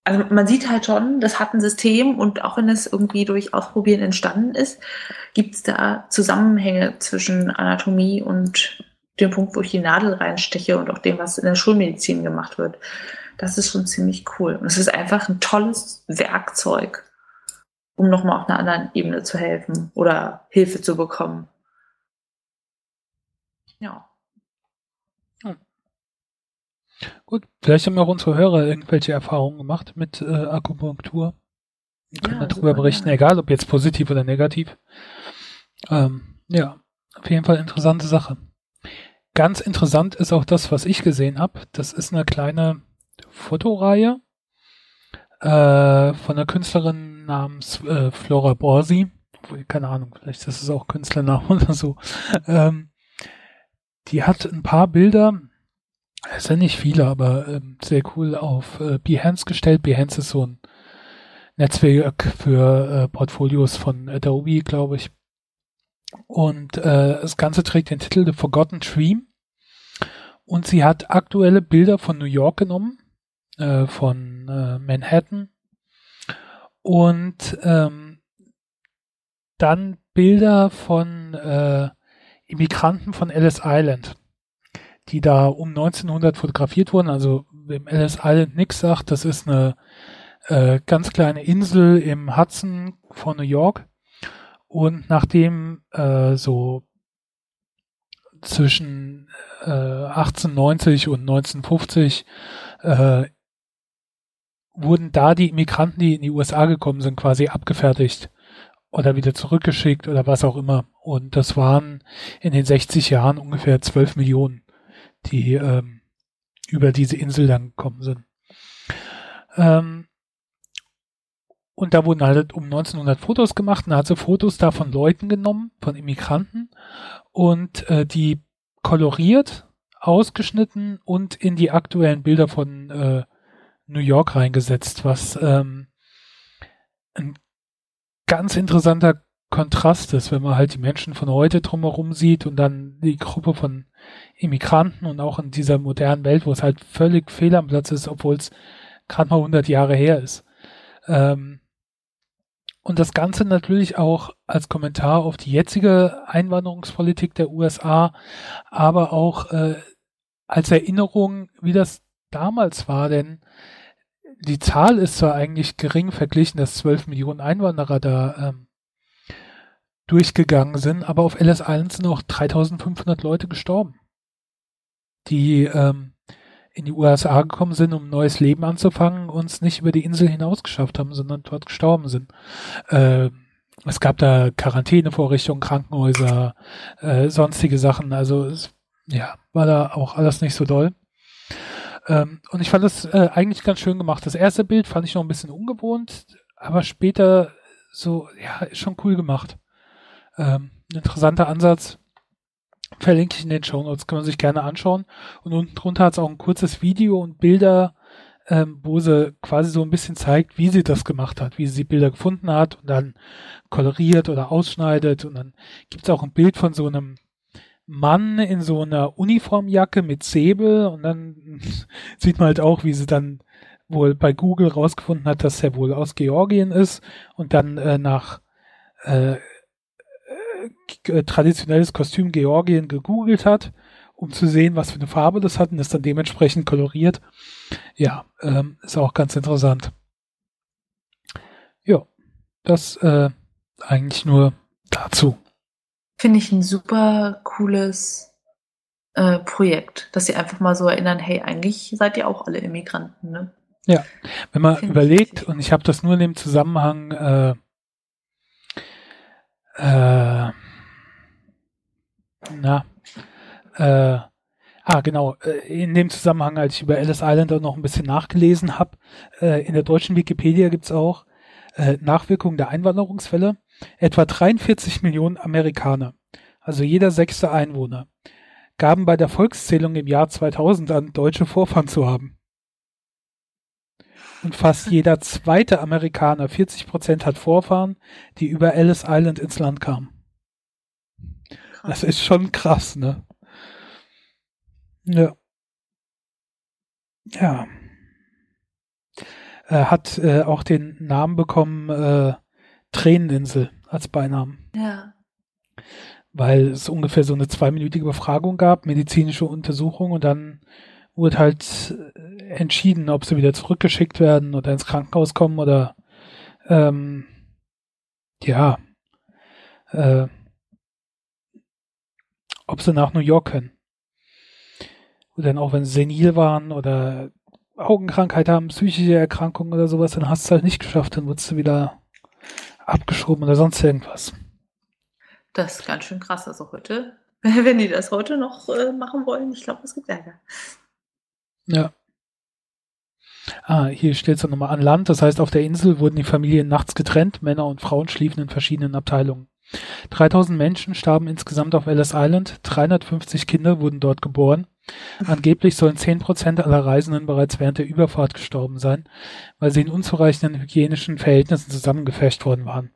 also man sieht halt schon, das hat ein System und auch wenn es irgendwie durch Ausprobieren entstanden ist, gibt es da Zusammenhänge zwischen Anatomie und dem Punkt, wo ich die Nadel reinsteche und auch dem, was in der Schulmedizin gemacht wird. Das ist schon ziemlich cool. Und es ist einfach ein tolles Werkzeug, um nochmal auf einer anderen Ebene zu helfen oder Hilfe zu bekommen. Ja. Gut, vielleicht haben auch unsere Hörer irgendwelche Erfahrungen gemacht mit äh, Akupunktur. Wir können ja, darüber berichten, gerne. egal ob jetzt positiv oder negativ. Ähm, ja, auf jeden Fall interessante Sache. Ganz interessant ist auch das, was ich gesehen habe. Das ist eine kleine Fotoreihe äh, von einer Künstlerin namens äh, Flora Borsi. Keine Ahnung, vielleicht ist es auch Künstlername oder so. Ähm, die hat ein paar Bilder es sind nicht viele, aber ähm, sehr cool auf äh, Behance gestellt. Behance ist so ein Netzwerk für äh, Portfolios von Adobe, glaube ich. Und äh, das Ganze trägt den Titel The Forgotten Dream. Und sie hat aktuelle Bilder von New York genommen, äh, von äh, Manhattan. Und ähm, dann Bilder von äh, Immigranten von Ellis Island die da um 1900 fotografiert wurden. Also wem Ellis Island nix sagt, das ist eine äh, ganz kleine Insel im Hudson von New York. Und nachdem äh, so zwischen äh, 1890 und 1950 äh, wurden da die Immigranten, die in die USA gekommen sind, quasi abgefertigt oder wieder zurückgeschickt oder was auch immer. Und das waren in den 60 Jahren ungefähr 12 Millionen die ähm, über diese Insel dann gekommen sind. Ähm, und da wurden halt um 1900 Fotos gemacht und da hat sie Fotos da von Leuten genommen, von Immigranten und äh, die koloriert, ausgeschnitten und in die aktuellen Bilder von äh, New York reingesetzt, was ähm, ein ganz interessanter Kontrast ist, wenn man halt die Menschen von heute drumherum sieht und dann die Gruppe von Immigranten und auch in dieser modernen Welt, wo es halt völlig fehl am Platz ist, obwohl es gerade mal 100 Jahre her ist. Ähm, und das Ganze natürlich auch als Kommentar auf die jetzige Einwanderungspolitik der USA, aber auch äh, als Erinnerung, wie das damals war, denn die Zahl ist zwar eigentlich gering verglichen, dass 12 Millionen Einwanderer da ähm, durchgegangen sind, aber auf Ellis Island sind auch 3500 Leute gestorben, die ähm, in die USA gekommen sind, um ein neues Leben anzufangen und es nicht über die Insel hinaus geschafft haben, sondern dort gestorben sind. Äh, es gab da Quarantänevorrichtungen, Krankenhäuser, äh, sonstige Sachen. Also es, ja, war da auch alles nicht so doll. Ähm, und ich fand das äh, eigentlich ganz schön gemacht. Das erste Bild fand ich noch ein bisschen ungewohnt, aber später so, ja, schon cool gemacht. Ähm, interessanter Ansatz. Verlinke ich in den Show Notes, kann man sich gerne anschauen. Und unten drunter hat es auch ein kurzes Video und Bilder, ähm, wo sie quasi so ein bisschen zeigt, wie sie das gemacht hat, wie sie Bilder gefunden hat und dann koloriert oder ausschneidet. Und dann gibt es auch ein Bild von so einem Mann in so einer Uniformjacke mit Säbel und dann sieht man halt auch, wie sie dann wohl bei Google rausgefunden hat, dass er wohl aus Georgien ist und dann äh, nach äh, äh, traditionelles Kostüm Georgien gegoogelt hat, um zu sehen, was für eine Farbe das hat und ist dann dementsprechend koloriert. Ja, ähm, ist auch ganz interessant. Ja, das äh, eigentlich nur dazu. Finde ich ein super cooles äh, Projekt, dass sie einfach mal so erinnern, hey, eigentlich seid ihr auch alle Immigranten, ne? Ja, wenn man Find überlegt, ich und ich habe das nur in dem Zusammenhang äh, äh, na, äh, ah, genau, äh, in dem Zusammenhang, als ich über Ellis Island auch noch ein bisschen nachgelesen habe, äh, in der deutschen Wikipedia gibt's auch äh, Nachwirkungen der Einwanderungswelle. Etwa 43 Millionen Amerikaner, also jeder sechste Einwohner, gaben bei der Volkszählung im Jahr 2000 an, deutsche Vorfahren zu haben. Und fast jeder zweite Amerikaner, 40 Prozent, hat Vorfahren, die über Ellis Island ins Land kamen. Das ist schon krass, ne? Ja. Ja. äh, hat äh, auch den Namen bekommen äh, Träneninsel als Beinamen. Ja. Weil es ungefähr so eine zweiminütige Befragung gab, medizinische Untersuchung und dann wurde halt äh, entschieden, ob sie wieder zurückgeschickt werden oder ins Krankenhaus kommen oder ähm, ja, äh, ob sie nach New York können. Und dann auch wenn sie senil waren oder Augenkrankheit haben, psychische Erkrankungen oder sowas, dann hast du es halt nicht geschafft, dann wurdest du wieder abgeschoben oder sonst irgendwas. Das ist ganz schön krass. Also heute, wenn die das heute noch äh, machen wollen, ich glaube, es gibt Ärger. Ja. Ah, hier steht es nochmal an Land. Das heißt, auf der Insel wurden die Familien nachts getrennt. Männer und Frauen schliefen in verschiedenen Abteilungen. 3000 Menschen starben insgesamt auf Ellis Island. 350 Kinder wurden dort geboren. Angeblich sollen 10% aller Reisenden bereits während der Überfahrt gestorben sein, weil sie in unzureichenden hygienischen Verhältnissen zusammengefecht worden waren.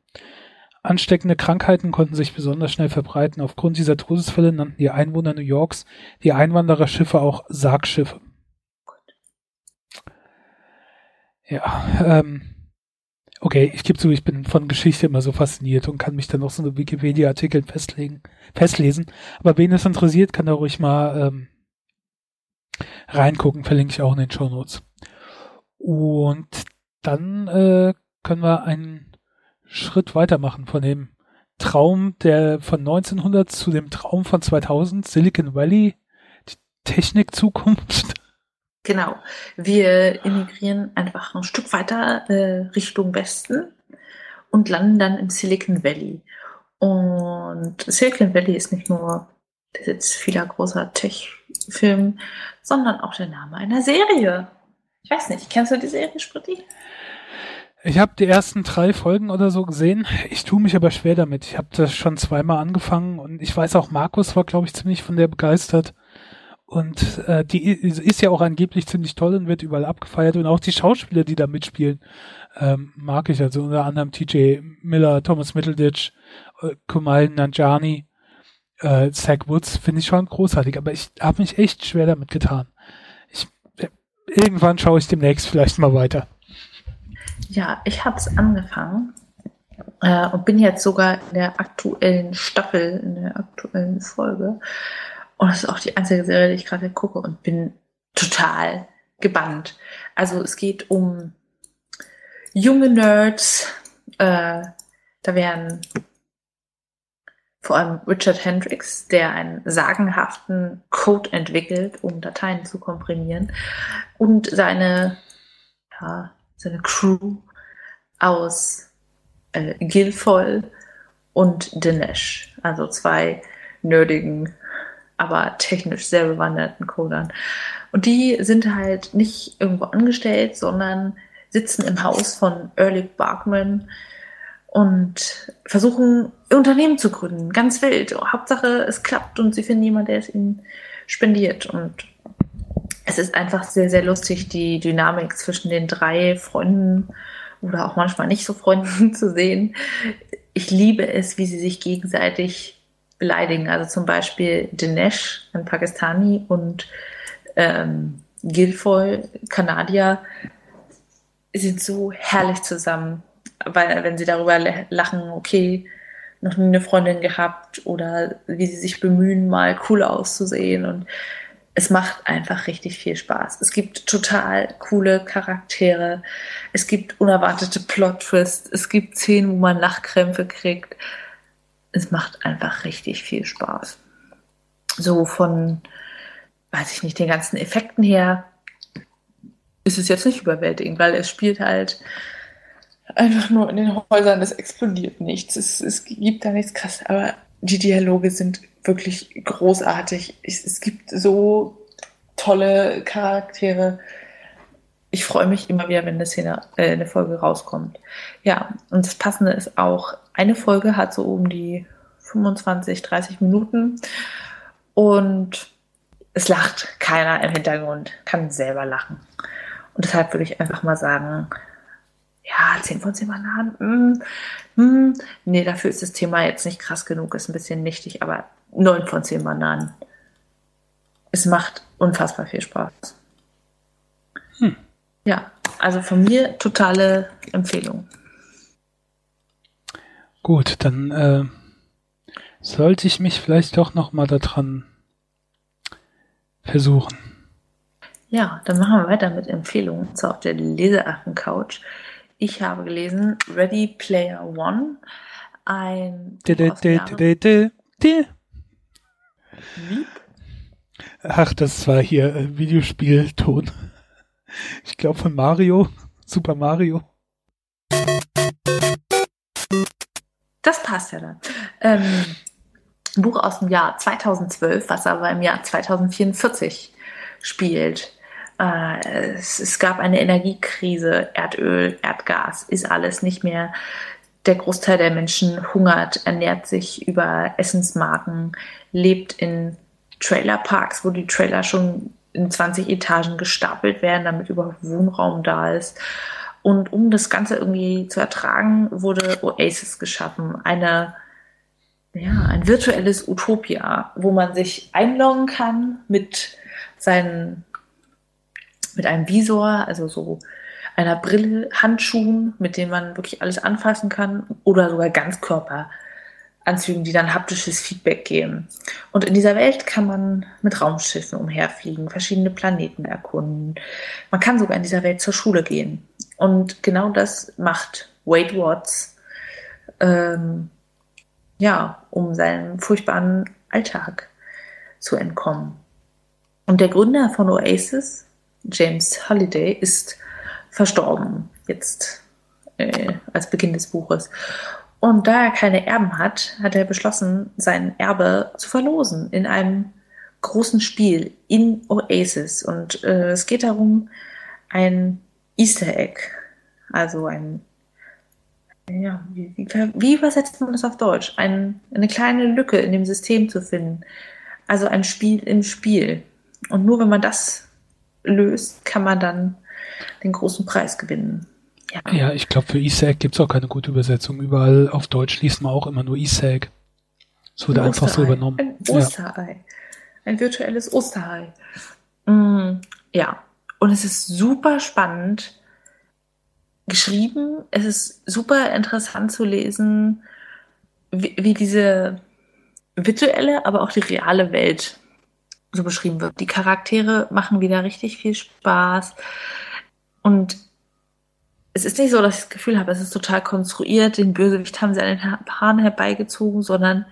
Ansteckende Krankheiten konnten sich besonders schnell verbreiten. Aufgrund dieser Todesfälle nannten die Einwohner New Yorks die Einwandererschiffe auch Sargschiffe. Ja, ähm, okay, ich gebe zu, ich bin von Geschichte immer so fasziniert und kann mich dann noch so eine Wikipedia-Artikel festlegen, festlesen. Aber wen es interessiert, kann da ruhig mal ähm, reingucken, verlinke ich auch in den Show Notes. Und dann äh, können wir einen Schritt weitermachen von dem Traum der von 1900 zu dem Traum von 2000, Silicon Valley, die Technikzukunft. Genau. Wir emigrieren einfach ein Stück weiter äh, Richtung Westen und landen dann im Silicon Valley. Und Silicon Valley ist nicht nur der Sitz vieler großer Tech-Filme, sondern auch der Name einer Serie. Ich weiß nicht, kennst du die Serie, Spritti? Ich habe die ersten drei Folgen oder so gesehen. Ich tue mich aber schwer damit. Ich habe das schon zweimal angefangen und ich weiß auch, Markus war, glaube ich, ziemlich von der begeistert. Und äh, die ist ja auch angeblich ziemlich toll und wird überall abgefeiert. Und auch die Schauspieler, die da mitspielen, ähm, mag ich. Also unter anderem TJ Miller, Thomas Middleditch, äh, Kumail Nanjani, äh, Zach Woods, finde ich schon großartig. Aber ich habe mich echt schwer damit getan. Ich, äh, irgendwann schaue ich demnächst vielleicht mal weiter. Ja, ich habe es angefangen äh, und bin jetzt sogar in der aktuellen Staffel, in der aktuellen Folge. Und das ist auch die einzige Serie, die ich gerade gucke und bin total gebannt. Also es geht um junge Nerds. Äh, da werden vor allem Richard Hendricks, der einen sagenhaften Code entwickelt, um Dateien zu komprimieren, und seine, ja, seine Crew aus äh, Guilfoyle und Dinesh, also zwei nerdigen aber technisch sehr bewanderten Codern. Und die sind halt nicht irgendwo angestellt, sondern sitzen im Haus von Ehrlich Barkman und versuchen, Unternehmen zu gründen. Ganz wild. Hauptsache, es klappt und sie finden jemanden, der es ihnen spendiert. Und es ist einfach sehr, sehr lustig, die Dynamik zwischen den drei Freunden oder auch manchmal nicht so Freunden zu sehen. Ich liebe es, wie sie sich gegenseitig beleidigen. Also zum Beispiel Dinesh, ein Pakistani, und ähm, Guilfoyle, Kanadier, sind so herrlich zusammen, weil wenn sie darüber lachen, okay, noch nie eine Freundin gehabt oder wie sie sich bemühen, mal cool auszusehen und es macht einfach richtig viel Spaß. Es gibt total coole Charaktere. Es gibt unerwartete Plot-Twists. Es gibt Szenen, wo man Lachkrämpfe kriegt es macht einfach richtig viel Spaß. So von, weiß ich nicht, den ganzen Effekten her ist es jetzt nicht überwältigend, weil es spielt halt einfach nur in den Häusern, es explodiert nichts, es, es gibt da nichts krass, aber die Dialoge sind wirklich großartig. Es, es gibt so tolle Charaktere. Ich freue mich immer wieder, wenn eine Szene, äh, eine Folge rauskommt. Ja, und das Passende ist auch, eine Folge hat so um die 25, 30 Minuten und es lacht keiner im Hintergrund, kann selber lachen. Und deshalb würde ich einfach mal sagen, ja, 10 von 10 Bananen. Mm, mm. Nee, dafür ist das Thema jetzt nicht krass genug, ist ein bisschen nichtig, aber 9 von 10 Bananen. Es macht unfassbar viel Spaß. Ja. also von mir totale Empfehlung. Gut, dann äh, sollte ich mich vielleicht doch noch mal daran versuchen. Ja, dann machen wir weiter mit Empfehlungen. Und zwar auf der Leseaffen-Couch. Ich habe gelesen Ready Player One. Ein. De, de, de. Ach, das war hier äh, Videospielton. Ich glaube von Mario. Super Mario. Das passt ja dann. Ähm, Buch aus dem Jahr 2012, was aber im Jahr 2044 spielt. Äh, es gab eine Energiekrise, Erdöl, Erdgas, ist alles nicht mehr. Der Großteil der Menschen hungert, ernährt sich über Essensmarken, lebt in Trailerparks, wo die Trailer schon in 20 Etagen gestapelt werden, damit überhaupt Wohnraum da ist. Und um das Ganze irgendwie zu ertragen, wurde Oasis geschaffen. Eine, ja, ein virtuelles Utopia, wo man sich einloggen kann mit seinen, mit einem Visor, also so einer Brille, Handschuhen, mit denen man wirklich alles anfassen kann oder sogar Ganzkörperanzügen, die dann haptisches Feedback geben. Und in dieser Welt kann man mit Raumschiffen umherfliegen, verschiedene Planeten erkunden. Man kann sogar in dieser Welt zur Schule gehen. Und genau das macht Wade Watts, ähm, ja, um seinen furchtbaren Alltag zu entkommen. Und der Gründer von Oasis, James Halliday, ist verstorben jetzt äh, als Beginn des Buches. Und da er keine Erben hat, hat er beschlossen, sein Erbe zu verlosen in einem großen Spiel in Oasis. Und äh, es geht darum, ein Easter Egg. Also ein, ja, wie, wie, wie übersetzt man das auf Deutsch? Ein, eine kleine Lücke in dem System zu finden. Also ein Spiel im Spiel. Und nur wenn man das löst, kann man dann den großen Preis gewinnen. Ja, ja ich glaube, für Egg gibt es auch keine gute Übersetzung. Überall auf Deutsch liest man auch immer nur Egg. Es wurde ein einfach so übernommen. Ein Osterei. Ja. Ein virtuelles Osterei. Mm, ja, und es ist super spannend geschrieben. Es ist super interessant zu lesen, wie, wie diese virtuelle, aber auch die reale Welt so beschrieben wird. Die Charaktere machen wieder richtig viel Spaß. Und es ist nicht so, dass ich das Gefühl habe, es ist total konstruiert, den Bösewicht haben sie an den Haaren herbeigezogen, sondern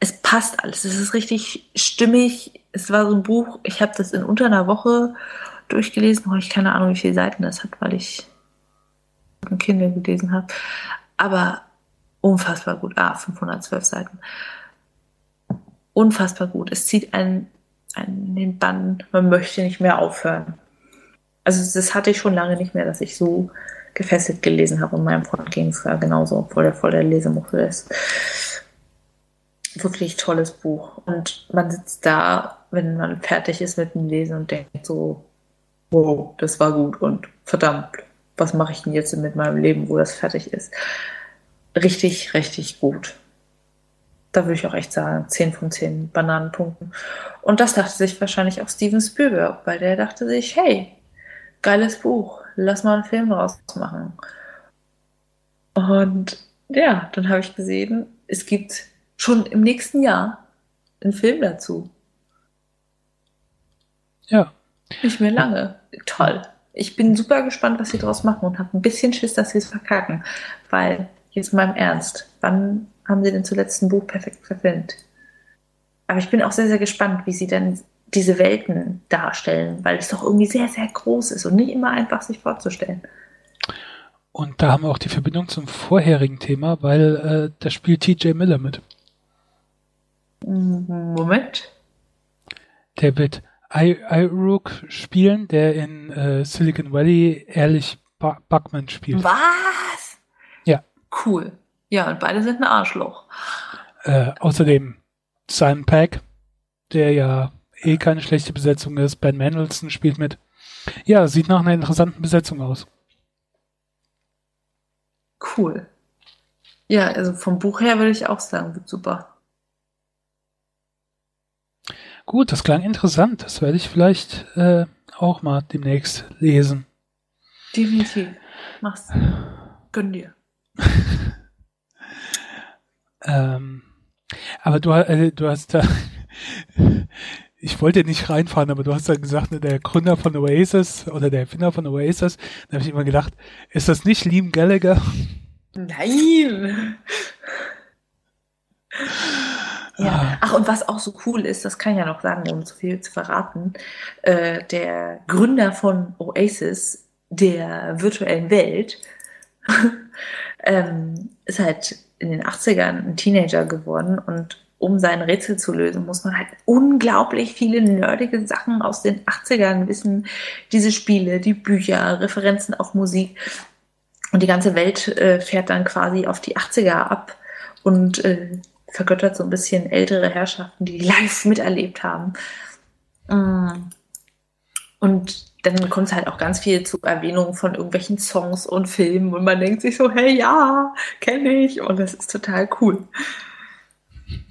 es passt alles. Es ist richtig stimmig. Es war so ein Buch, ich habe das in unter einer Woche durchgelesen, wo ich keine Ahnung, wie viele Seiten das hat, weil ich ein Kindle gelesen habe. Aber unfassbar gut. Ah, 512 Seiten. Unfassbar gut. Es zieht einen, einen in den Bann. Man möchte nicht mehr aufhören. Also das hatte ich schon lange nicht mehr, dass ich so gefesselt gelesen habe. Und meinem Freund ging es genauso, obwohl er voll der Lesemuffel ist. Wirklich tolles Buch. Und man sitzt da, wenn man fertig ist mit dem Lesen und denkt so, wow, das war gut und verdammt, was mache ich denn jetzt mit meinem Leben, wo das fertig ist? Richtig, richtig gut. Da würde ich auch echt sagen, 10 von 10 Bananenpunkten. Und das dachte sich wahrscheinlich auch Steven Spielberg, weil der dachte sich, hey, geiles Buch, lass mal einen Film draus machen. Und ja, dann habe ich gesehen, es gibt schon im nächsten Jahr einen Film dazu. Ja. Nicht mehr lange. Toll ich bin super gespannt, was sie daraus machen und habe ein bisschen Schiss, dass sie es verkacken. Weil, jetzt mal im Ernst, wann haben sie denn zuletzt ein Buch perfekt verfilmt? Aber ich bin auch sehr, sehr gespannt, wie sie dann diese Welten darstellen, weil es doch irgendwie sehr, sehr groß ist und nicht immer einfach sich vorzustellen. Und da haben wir auch die Verbindung zum vorherigen Thema, weil äh, da spielt TJ Miller mit. Moment. Der wird Irook spielen, der in äh, Silicon Valley ehrlich Buckman spielt. Was? Ja. Cool. Ja, und beide sind ein Arschloch. Äh, außerdem Simon Peck, der ja eh keine schlechte Besetzung ist. Ben Mendelssohn spielt mit. Ja, sieht nach einer interessanten Besetzung aus. Cool. Ja, also vom Buch her würde ich auch sagen, wird super. Gut, das klang interessant. Das werde ich vielleicht äh, auch mal demnächst lesen. Definitiv. Mach's. Gönn dir. ähm, aber du, äh, du hast da, ich wollte nicht reinfahren, aber du hast da gesagt, ne, der Gründer von Oasis oder der Erfinder von Oasis, da habe ich immer gedacht, ist das nicht Liam Gallagher? Nein. Ja, ah. ach, und was auch so cool ist, das kann ich ja noch sagen, um zu viel zu verraten, äh, der Gründer von Oasis, der virtuellen Welt, ähm, ist halt in den 80ern ein Teenager geworden und um sein Rätsel zu lösen, muss man halt unglaublich viele nerdige Sachen aus den 80ern wissen. Diese Spiele, die Bücher, Referenzen auf Musik. Und die ganze Welt äh, fährt dann quasi auf die 80er ab und äh, vergöttert so ein bisschen ältere Herrschaften, die live miterlebt haben. Mm. Und dann kommt es halt auch ganz viel zu Erwähnungen von irgendwelchen Songs und Filmen und man denkt sich so, hey ja, kenne ich und das ist total cool.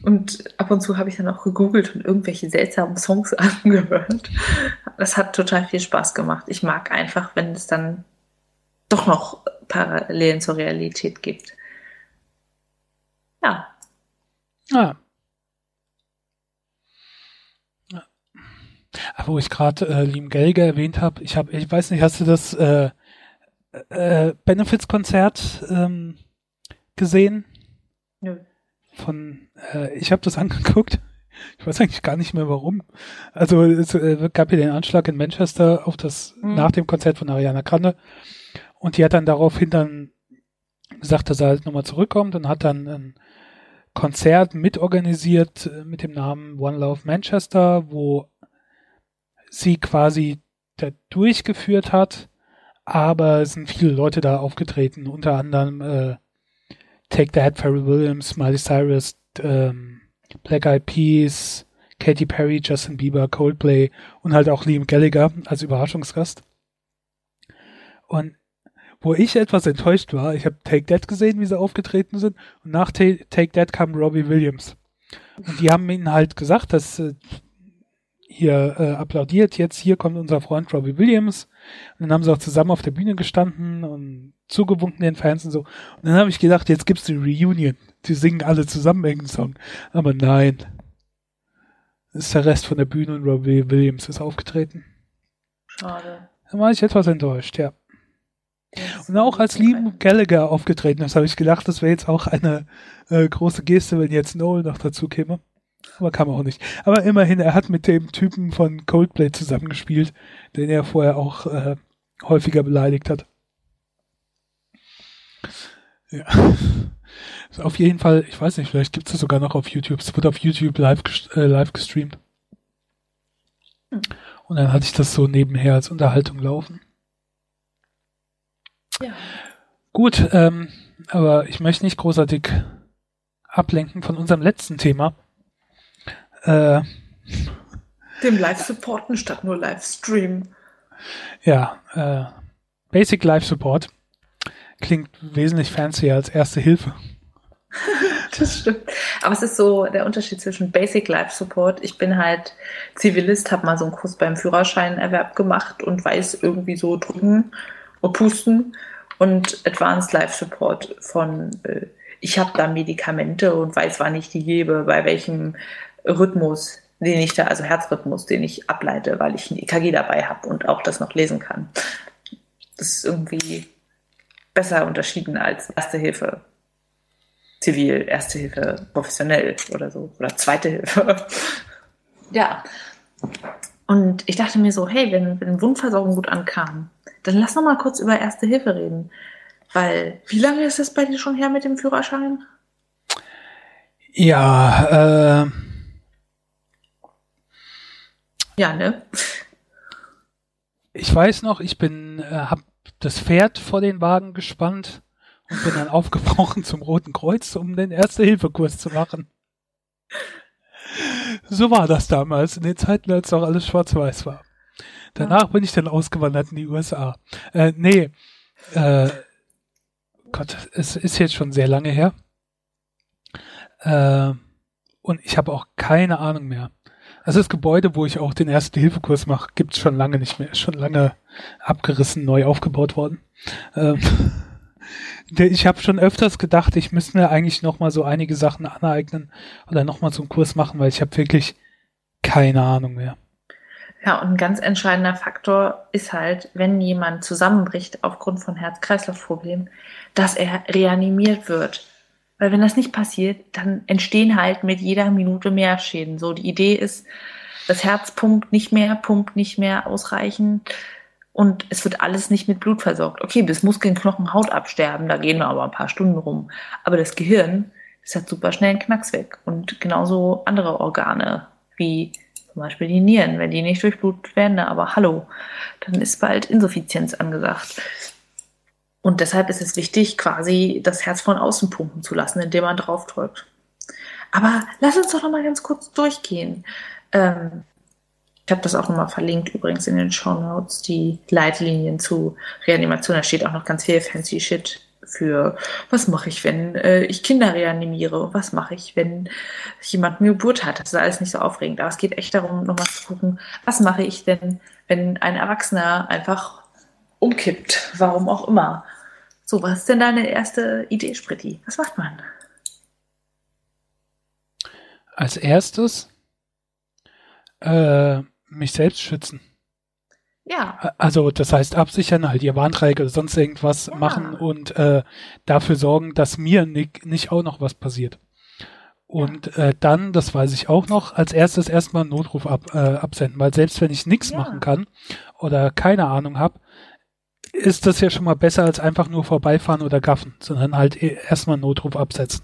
Und ab und zu habe ich dann auch gegoogelt und irgendwelche seltsamen Songs angehört. Das hat total viel Spaß gemacht. Ich mag einfach, wenn es dann doch noch Parallelen zur Realität gibt. Ja, Ah. Ja. Aber wo ich gerade äh, Liam Gelger erwähnt habe, ich habe, ich weiß nicht, hast du das äh, äh, Benefits-Konzert ähm, gesehen? Von, äh, ich habe das angeguckt. Ich weiß eigentlich gar nicht mehr warum. Also es äh, gab ja den Anschlag in Manchester auf das mhm. nach dem Konzert von Ariana Grande und die hat dann daraufhin dann gesagt, dass er halt nochmal zurückkommt und hat dann ein Konzert mitorganisiert äh, mit dem Namen One Love Manchester, wo sie quasi da durchgeführt hat, aber es sind viele Leute da aufgetreten, unter anderem äh, Take That, Pharrell Williams, Miley Cyrus, ähm, Black Eyed Peas, Katy Perry, Justin Bieber, Coldplay und halt auch Liam Gallagher als Überraschungsgast. Und wo ich etwas enttäuscht war, ich habe Take That gesehen, wie sie aufgetreten sind, und nach Take That kam Robbie Williams. Und die haben ihnen halt gesagt, dass äh, hier äh, applaudiert, jetzt hier kommt unser Freund Robbie Williams. Und dann haben sie auch zusammen auf der Bühne gestanden und zugewunken den Fans und so. Und dann habe ich gedacht, jetzt gibt's die Reunion. Die singen alle zusammen irgendeinen Song. Aber nein. Das ist der Rest von der Bühne und Robbie Williams ist aufgetreten. Schade. Da war ich etwas enttäuscht, ja. Und auch als Liam Gallagher aufgetreten ist, habe ich gedacht, das wäre jetzt auch eine äh, große Geste, wenn jetzt Noel noch dazu käme. Aber kam auch nicht. Aber immerhin, er hat mit dem Typen von Coldplay zusammengespielt, den er vorher auch äh, häufiger beleidigt hat. Ja. Also auf jeden Fall, ich weiß nicht, vielleicht gibt es das sogar noch auf YouTube. Es wird auf YouTube live, äh, live gestreamt. Und dann hatte ich das so nebenher als Unterhaltung laufen. Ja. Gut, ähm, aber ich möchte nicht großartig ablenken von unserem letzten Thema. Äh, Dem Live-Supporten statt nur Livestream. Ja, äh, Basic Live Support klingt wesentlich fancier als Erste Hilfe. das stimmt. Aber es ist so der Unterschied zwischen Basic Life Support. Ich bin halt Zivilist, habe mal so einen Kurs beim Führerscheinerwerb gemacht und weiß irgendwie so drücken und pusten und Advanced Life Support von äh, ich habe da Medikamente und weiß, wann ich die gebe, bei welchem Rhythmus, den ich da, also Herzrhythmus, den ich ableite, weil ich ein EKG dabei habe und auch das noch lesen kann. Das ist irgendwie besser unterschieden als Erste Hilfe zivil, Erste Hilfe professionell oder so oder Zweite Hilfe. ja. Und ich dachte mir so, hey, wenn, wenn Wundversorgung gut ankam, dann lass noch mal kurz über Erste Hilfe reden. Weil, wie lange ist es bei dir schon her mit dem Führerschein? Ja, äh. Ja, ne? Ich weiß noch, ich bin, äh, hab das Pferd vor den Wagen gespannt und bin dann aufgebrochen zum Roten Kreuz, um den Erste-Hilfe-Kurs zu machen. So war das damals, in den Zeiten, als auch alles schwarz-weiß war. Danach ja. bin ich dann ausgewandert in die USA. Äh, nee, äh, Gott, es ist jetzt schon sehr lange her. Äh, und ich habe auch keine Ahnung mehr. Also das Gebäude, wo ich auch den ersten Hilfekurs mache, gibt's schon lange nicht mehr. Ist schon lange abgerissen, neu aufgebaut worden. Ähm, ich habe schon öfters gedacht, ich müsste mir eigentlich noch mal so einige Sachen aneignen oder noch mal so einen Kurs machen, weil ich habe wirklich keine Ahnung mehr. Ja, und ein ganz entscheidender Faktor ist halt, wenn jemand zusammenbricht aufgrund von Herz-Kreislauf-Problemen, dass er reanimiert wird. Weil wenn das nicht passiert, dann entstehen halt mit jeder Minute mehr Schäden. So, die Idee ist, das Herz pumpt nicht mehr, pumpt nicht mehr ausreichend und es wird alles nicht mit Blut versorgt. Okay, bis Muskeln, Knochen, Haut absterben, da gehen wir aber ein paar Stunden rum. Aber das Gehirn, das hat super schnell einen Knacks weg. Und genauso andere Organe, wie zum Beispiel die Nieren, wenn die nicht durchblutet werden, aber hallo, dann ist bald Insuffizienz angesagt. Und deshalb ist es wichtig, quasi das Herz von außen pumpen zu lassen, indem man draufdrückt. Aber lass uns doch noch mal ganz kurz durchgehen. Ähm, ich habe das auch nochmal verlinkt, übrigens in den Show Notes, die Leitlinien zu Reanimation. Da steht auch noch ganz viel fancy Shit für, was mache ich, wenn äh, ich Kinder reanimiere? Was mache ich, wenn jemand eine Geburt hat? Das ist alles nicht so aufregend. Aber es geht echt darum, nochmal zu gucken, was mache ich denn, wenn ein Erwachsener einfach umkippt, warum auch immer. So, was ist denn deine erste Idee, Spritti? Was macht man? Als erstes äh, mich selbst schützen. Ja. Also das heißt absichern, halt ihr Warnträger oder sonst irgendwas ja. machen und äh, dafür sorgen, dass mir nicht, nicht auch noch was passiert. Und ja. äh, dann, das weiß ich auch noch, als erstes erstmal einen Notruf ab, äh, absenden, weil selbst wenn ich nichts ja. machen kann oder keine Ahnung habe, ist das ja schon mal besser als einfach nur vorbeifahren oder gaffen, sondern halt e-, erstmal einen Notruf absetzen.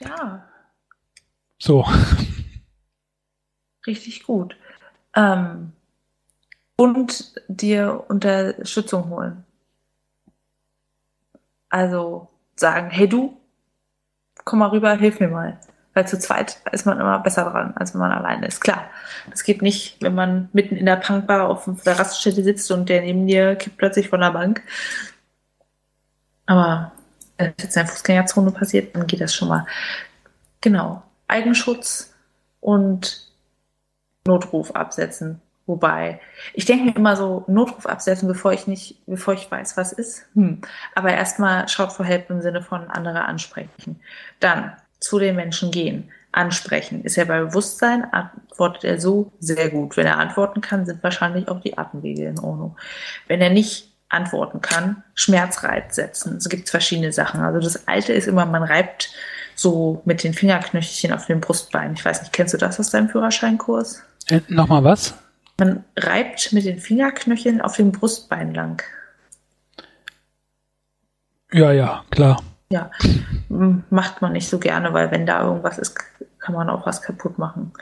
Ja. So. Richtig gut. Ähm, und dir Unterstützung holen. Also sagen, hey du, komm mal rüber, hilf mir mal. Weil zu zweit ist man immer besser dran, als wenn man alleine ist. Klar, das geht nicht, wenn man mitten in der Punkbar auf der Raststätte sitzt und der neben dir kippt plötzlich von der Bank. Aber wenn es jetzt in Fußgängerzone passiert, dann geht das schon mal. Genau. Eigenschutz und Notruf absetzen. Wobei, ich denke mir immer so, Notruf absetzen, bevor ich nicht, bevor ich weiß, was ist. Hm. Aber erstmal schaut for help im Sinne von andere ansprechen. Dann zu den Menschen gehen, ansprechen. Ist er bei Bewusstsein, antwortet er so sehr gut. Wenn er antworten kann, sind wahrscheinlich auch die Atemwege in Ordnung. Wenn er nicht antworten kann, Schmerzreiz setzen. Es gibt verschiedene Sachen. Also das Alte ist immer, man reibt so mit den Fingerknöchelchen auf dem Brustbein. Ich weiß nicht, kennst du das aus deinem Führerscheinkurs? Äh, Nochmal was? Man reibt mit den Fingerknöcheln auf dem Brustbein lang. Ja, ja, klar. Ja, macht man nicht so gerne, weil wenn da irgendwas ist, kann man auch was kaputt machen.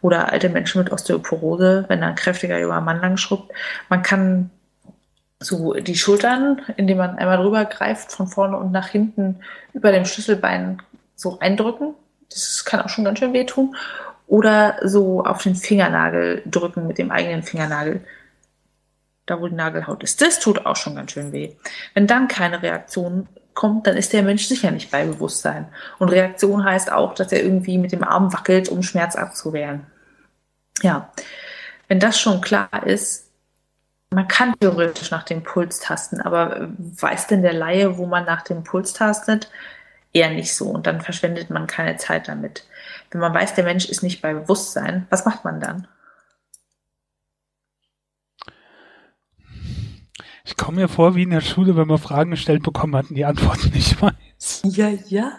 Oder alte Menschen mit Osteoporose, wenn da ein kräftiger junger Mann lang schrubbt. Man kann so die Schultern, indem man einmal drüber greift, von vorne und nach hinten über dem Schlüsselbein so eindrücken. Das kann auch schon ganz schön wehtun. Oder so auf den Fingernagel drücken mit dem eigenen Fingernagel da wo die Nagelhaut ist. Das tut auch schon ganz schön weh. Wenn dann keine Reaktion kommt, dann ist der Mensch sicher nicht bei Bewusstsein. Und Reaktion heißt auch, dass er irgendwie mit dem Arm wackelt, um Schmerz abzuwehren. Ja, wenn das schon klar ist, man kann theoretisch nach dem Puls tasten, aber weiß denn der Laie, wo man nach dem Puls tastet? Eher nicht so. Und dann verschwendet man keine Zeit damit. Wenn man weiß, der Mensch ist nicht bei Bewusstsein, was macht man dann? Ich komme mir vor wie in der Schule, wenn man Fragen gestellt bekommen hat und die Antworten nicht weiß. Ja, ja.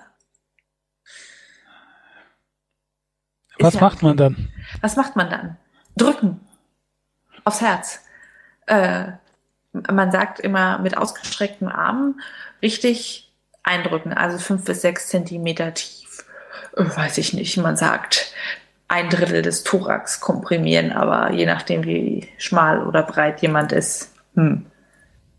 Was ja macht man dann? Was macht man dann? Drücken. Aufs Herz. Äh, man sagt immer mit ausgestreckten Armen richtig eindrücken, also fünf bis sechs Zentimeter tief. Äh, weiß ich nicht. Man sagt ein Drittel des Thorax komprimieren, aber je nachdem, wie schmal oder breit jemand ist, hm,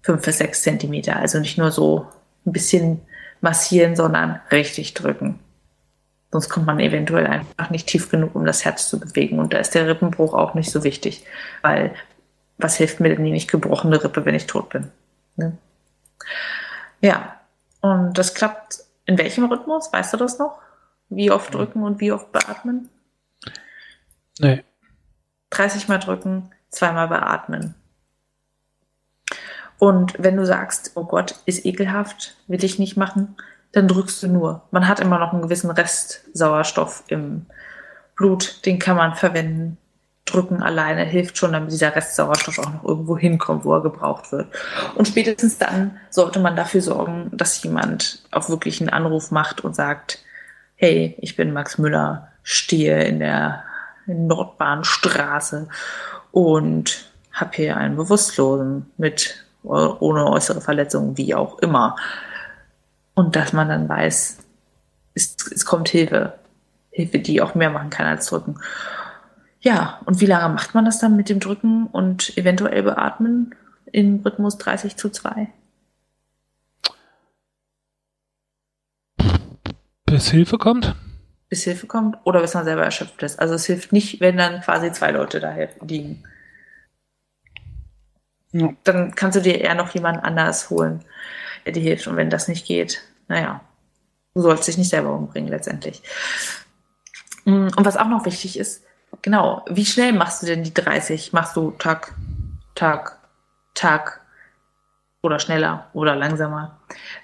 fünf bis sechs Zentimeter. Also nicht nur so ein bisschen massieren, sondern richtig drücken. Sonst kommt man eventuell einfach nicht tief genug, um das Herz zu bewegen. Und da ist der Rippenbruch auch nicht so wichtig, weil was hilft mir denn die nicht gebrochene Rippe, wenn ich tot bin? Ne? Ja, und das klappt in welchem Rhythmus? Weißt du das noch? Wie oft drücken und wie oft beatmen? Nee, 30 Mal drücken, zweimal beatmen. Und wenn du sagst, oh Gott, ist ekelhaft, will ich nicht machen, dann drückst du nur. Man hat immer noch einen gewissen Rest Sauerstoff im Blut, den kann man verwenden. Drücken alleine hilft schon, damit dieser Rest Sauerstoff auch noch irgendwo hinkommt, wo er gebraucht wird. Und spätestens dann sollte man dafür sorgen, dass jemand auch wirklich einen Anruf macht und sagt, hey, ich bin Max Müller, stehe in der Nordbahnstraße und habe hier einen Bewusstlosen mit ohne äußere Verletzung, wie auch immer. Und dass man dann weiß, es, es kommt Hilfe. Hilfe, die auch mehr machen kann als drücken. Ja, und wie lange macht man das dann mit dem Drücken und eventuell beatmen im Rhythmus 30 zu 2? Bis Hilfe kommt? Bis Hilfe kommt oder bis man selber erschöpft ist. Also es hilft nicht, wenn dann quasi zwei Leute da liegen. Dann kannst du dir eher noch jemanden anders holen, der dir hilft. Und wenn das nicht geht, naja, du sollst dich nicht selber umbringen letztendlich. Mm, und was auch noch wichtig ist, genau, wie schnell machst du denn die 30? Machst du Tag, Tag, Tag oder schneller oder langsamer?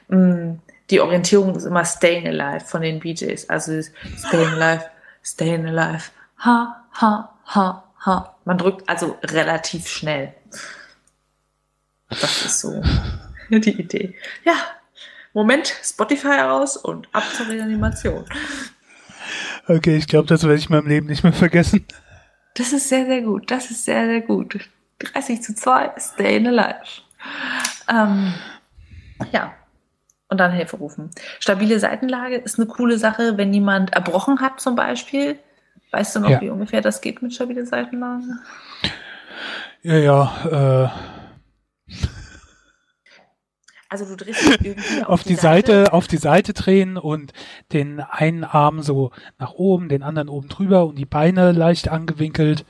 Mm, die Orientierung ist immer Staying Alive von den BJs. Also Staying Alive, Staying Alive, ha, ha, ha, ha. Man drückt also relativ schnell. Das ist so die Idee. Ja, Moment, Spotify heraus und ab zur Reanimation. Okay, ich glaube, das werde ich in meinem Leben nicht mehr vergessen. Das ist sehr, sehr gut. Das ist sehr, sehr gut. 30 zu 2, stay alive. Ähm, ja. Und dann Hilfe rufen. Stabile Seitenlage ist eine coole Sache, wenn jemand erbrochen hat zum Beispiel. Weißt du noch, ja. wie ungefähr das geht mit stabile Seitenlage? Ja, ja. Äh also du drehst irgendwie auf, auf die, die Seite, Seite, auf die Seite drehen und den einen Arm so nach oben, den anderen oben drüber und die Beine leicht angewinkelt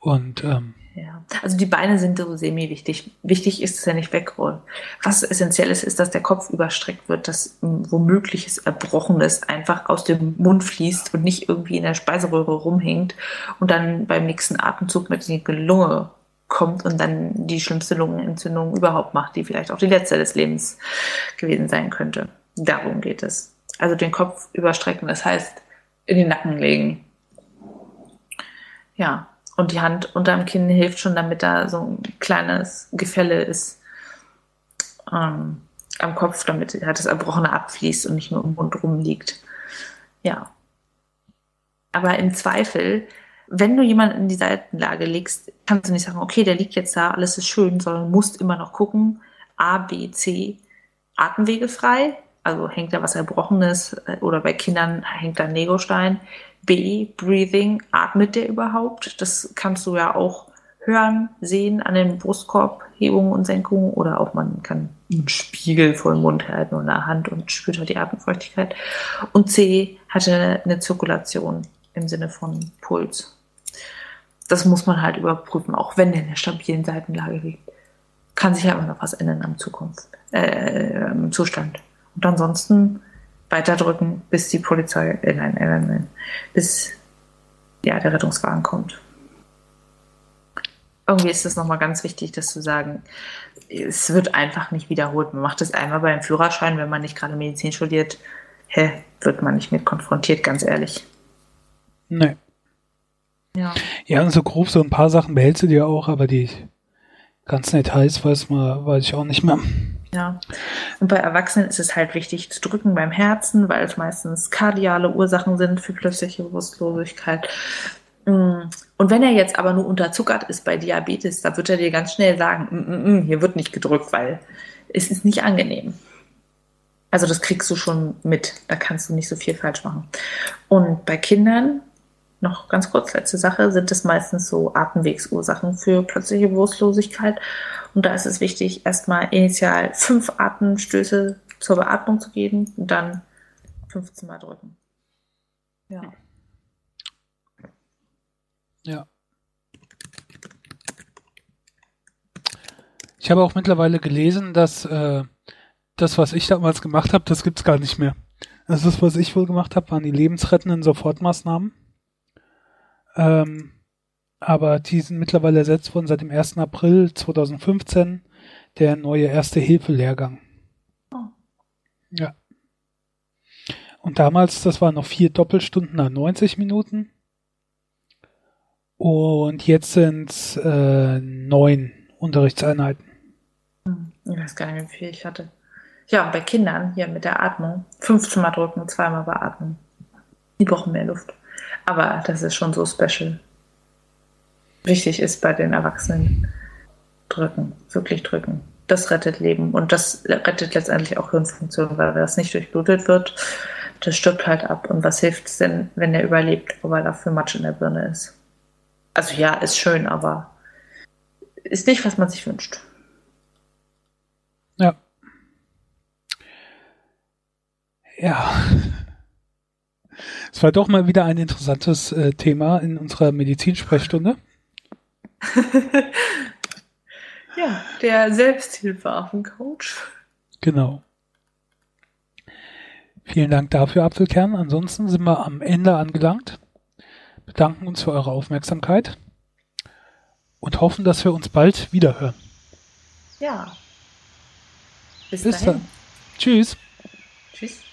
und ähm, ja, also die Beine sind so semi-wichtig. Wichtig ist es ja nicht wegrollen. Was essentiell ist, ist, dass der Kopf überstreckt wird, dass womögliches Erbrochenes einfach aus dem Mund fließt und nicht irgendwie in der Speiseröhre rumhängt und dann beim nächsten Atemzug mit in die Lunge kommt und dann die schlimmste Lungenentzündung überhaupt macht, die vielleicht auch die letzte des Lebens gewesen sein könnte. Darum geht es. Also den Kopf überstrecken, das heißt in den Nacken legen. Ja, und die Hand unterm Kinn hilft schon, damit da so ein kleines Gefälle ist ähm, am Kopf, damit das Erbrochene abfließt und nicht nur im Mund rumliegt. Ja. Aber im Zweifel wenn du jemanden in die Seitenlage legst, kannst du nicht sagen, okay, der liegt jetzt da, alles ist schön, sondern musst immer noch gucken, A, B, C, Atemwege frei, also hängt da was Erbrochenes äh, oder bei Kindern hängt da ein Legostein. B, Breathing, atmet der überhaupt? Das kannst du ja auch hören, sehen an den Brustkorbhebungen und Senkungen oder auch man kann einen Spiegel vor den Mund halten oder eine Hand und spürt halt die Atemfeuchtigkeit. Und C, hatte eine Zirkulation im Sinne von Puls das muss man halt überprüfen, auch wenn der in der stabilen Seitenlage liegt. Kann sich ja immer noch was ändern am Zukunft, äh, im Zustand. Und ansonsten weiterdrücken, bis die Polizei, äh, nein, äh, nein, bis ja, der Rettungswagen kommt. Irgendwie ist es nochmal ganz wichtig, das zu sagen. Es wird einfach nicht wiederholt. Man macht es einmal beim Führerschein, wenn man nicht gerade Medizin studiert. Hä, wird man nicht mit konfrontiert, ganz ehrlich. Nee. Ja. ja, und so grob so ein paar Sachen behältst du dir auch, aber die ganzen Details weiß, man, weiß ich auch nicht mehr. Ja, und bei Erwachsenen ist es halt wichtig zu drücken beim Herzen, weil es meistens kardiale Ursachen sind für plötzliche Bewusstlosigkeit. Mm. Und wenn er jetzt aber nur unterzuckert ist bei Diabetes, da wird er dir ganz schnell sagen, mm, mm, mm, hier wird nicht gedrückt, weil es ist nicht angenehm. Also das kriegst du schon mit, da kannst du nicht so viel falsch machen. Und bei Kindern noch ganz kurz, letzte Sache, sind es meistens so Atemwegsursachen für plötzliche Bewusstlosigkeit. Und da ist es wichtig, erstmal initial fünf Atemstöße zur Beatmung zu geben und dann 15 Mal drücken. Ja. Ja. Ich habe auch mittlerweile gelesen, dass äh, das, was ich damals gemacht habe, das gibt es gar nicht mehr. Also das, was ich wohl gemacht habe, waren die lebensrettenden Sofortmaßnahmen. Ähm, aber die sind mittlerweile ersetzt worden seit dem 1. April 2015, der neue Erste-Hilfe-Lehrgang. Oh. Ja. Und damals, das waren noch vier Doppelstunden nach 90 Minuten. Und jetzt sind es äh, neun Unterrichtseinheiten. Hm, ich weiß gar nicht, wie viel ich hatte. Ja, bei Kindern hier mit der Atmung. 15 Mal drücken, zweimal beatmen. Die brauchen mehr Luft. Aber das ist schon so special. Wichtig ist bei den Erwachsenen drücken, wirklich drücken. Das rettet Leben und das rettet letztendlich auch Hirnfunktion, weil das nicht durchblutet wird, das stirbt halt ab. Und was hilft es denn, wenn er überlebt, weil dafür Matsch in der Birne ist? Also ja, ist schön, aber ist nicht, was man sich wünscht. Ja. Ja. Es war doch mal wieder ein interessantes äh, Thema in unserer Medizinsprechstunde. ja, der Selbsthilfeaffencoach. Genau. Vielen Dank dafür, Apfelkern. Ansonsten sind wir am Ende angelangt. Bedanken uns für eure Aufmerksamkeit und hoffen, dass wir uns bald wiederhören. Ja. Bis, Bis dann. Tschüss. Tschüss.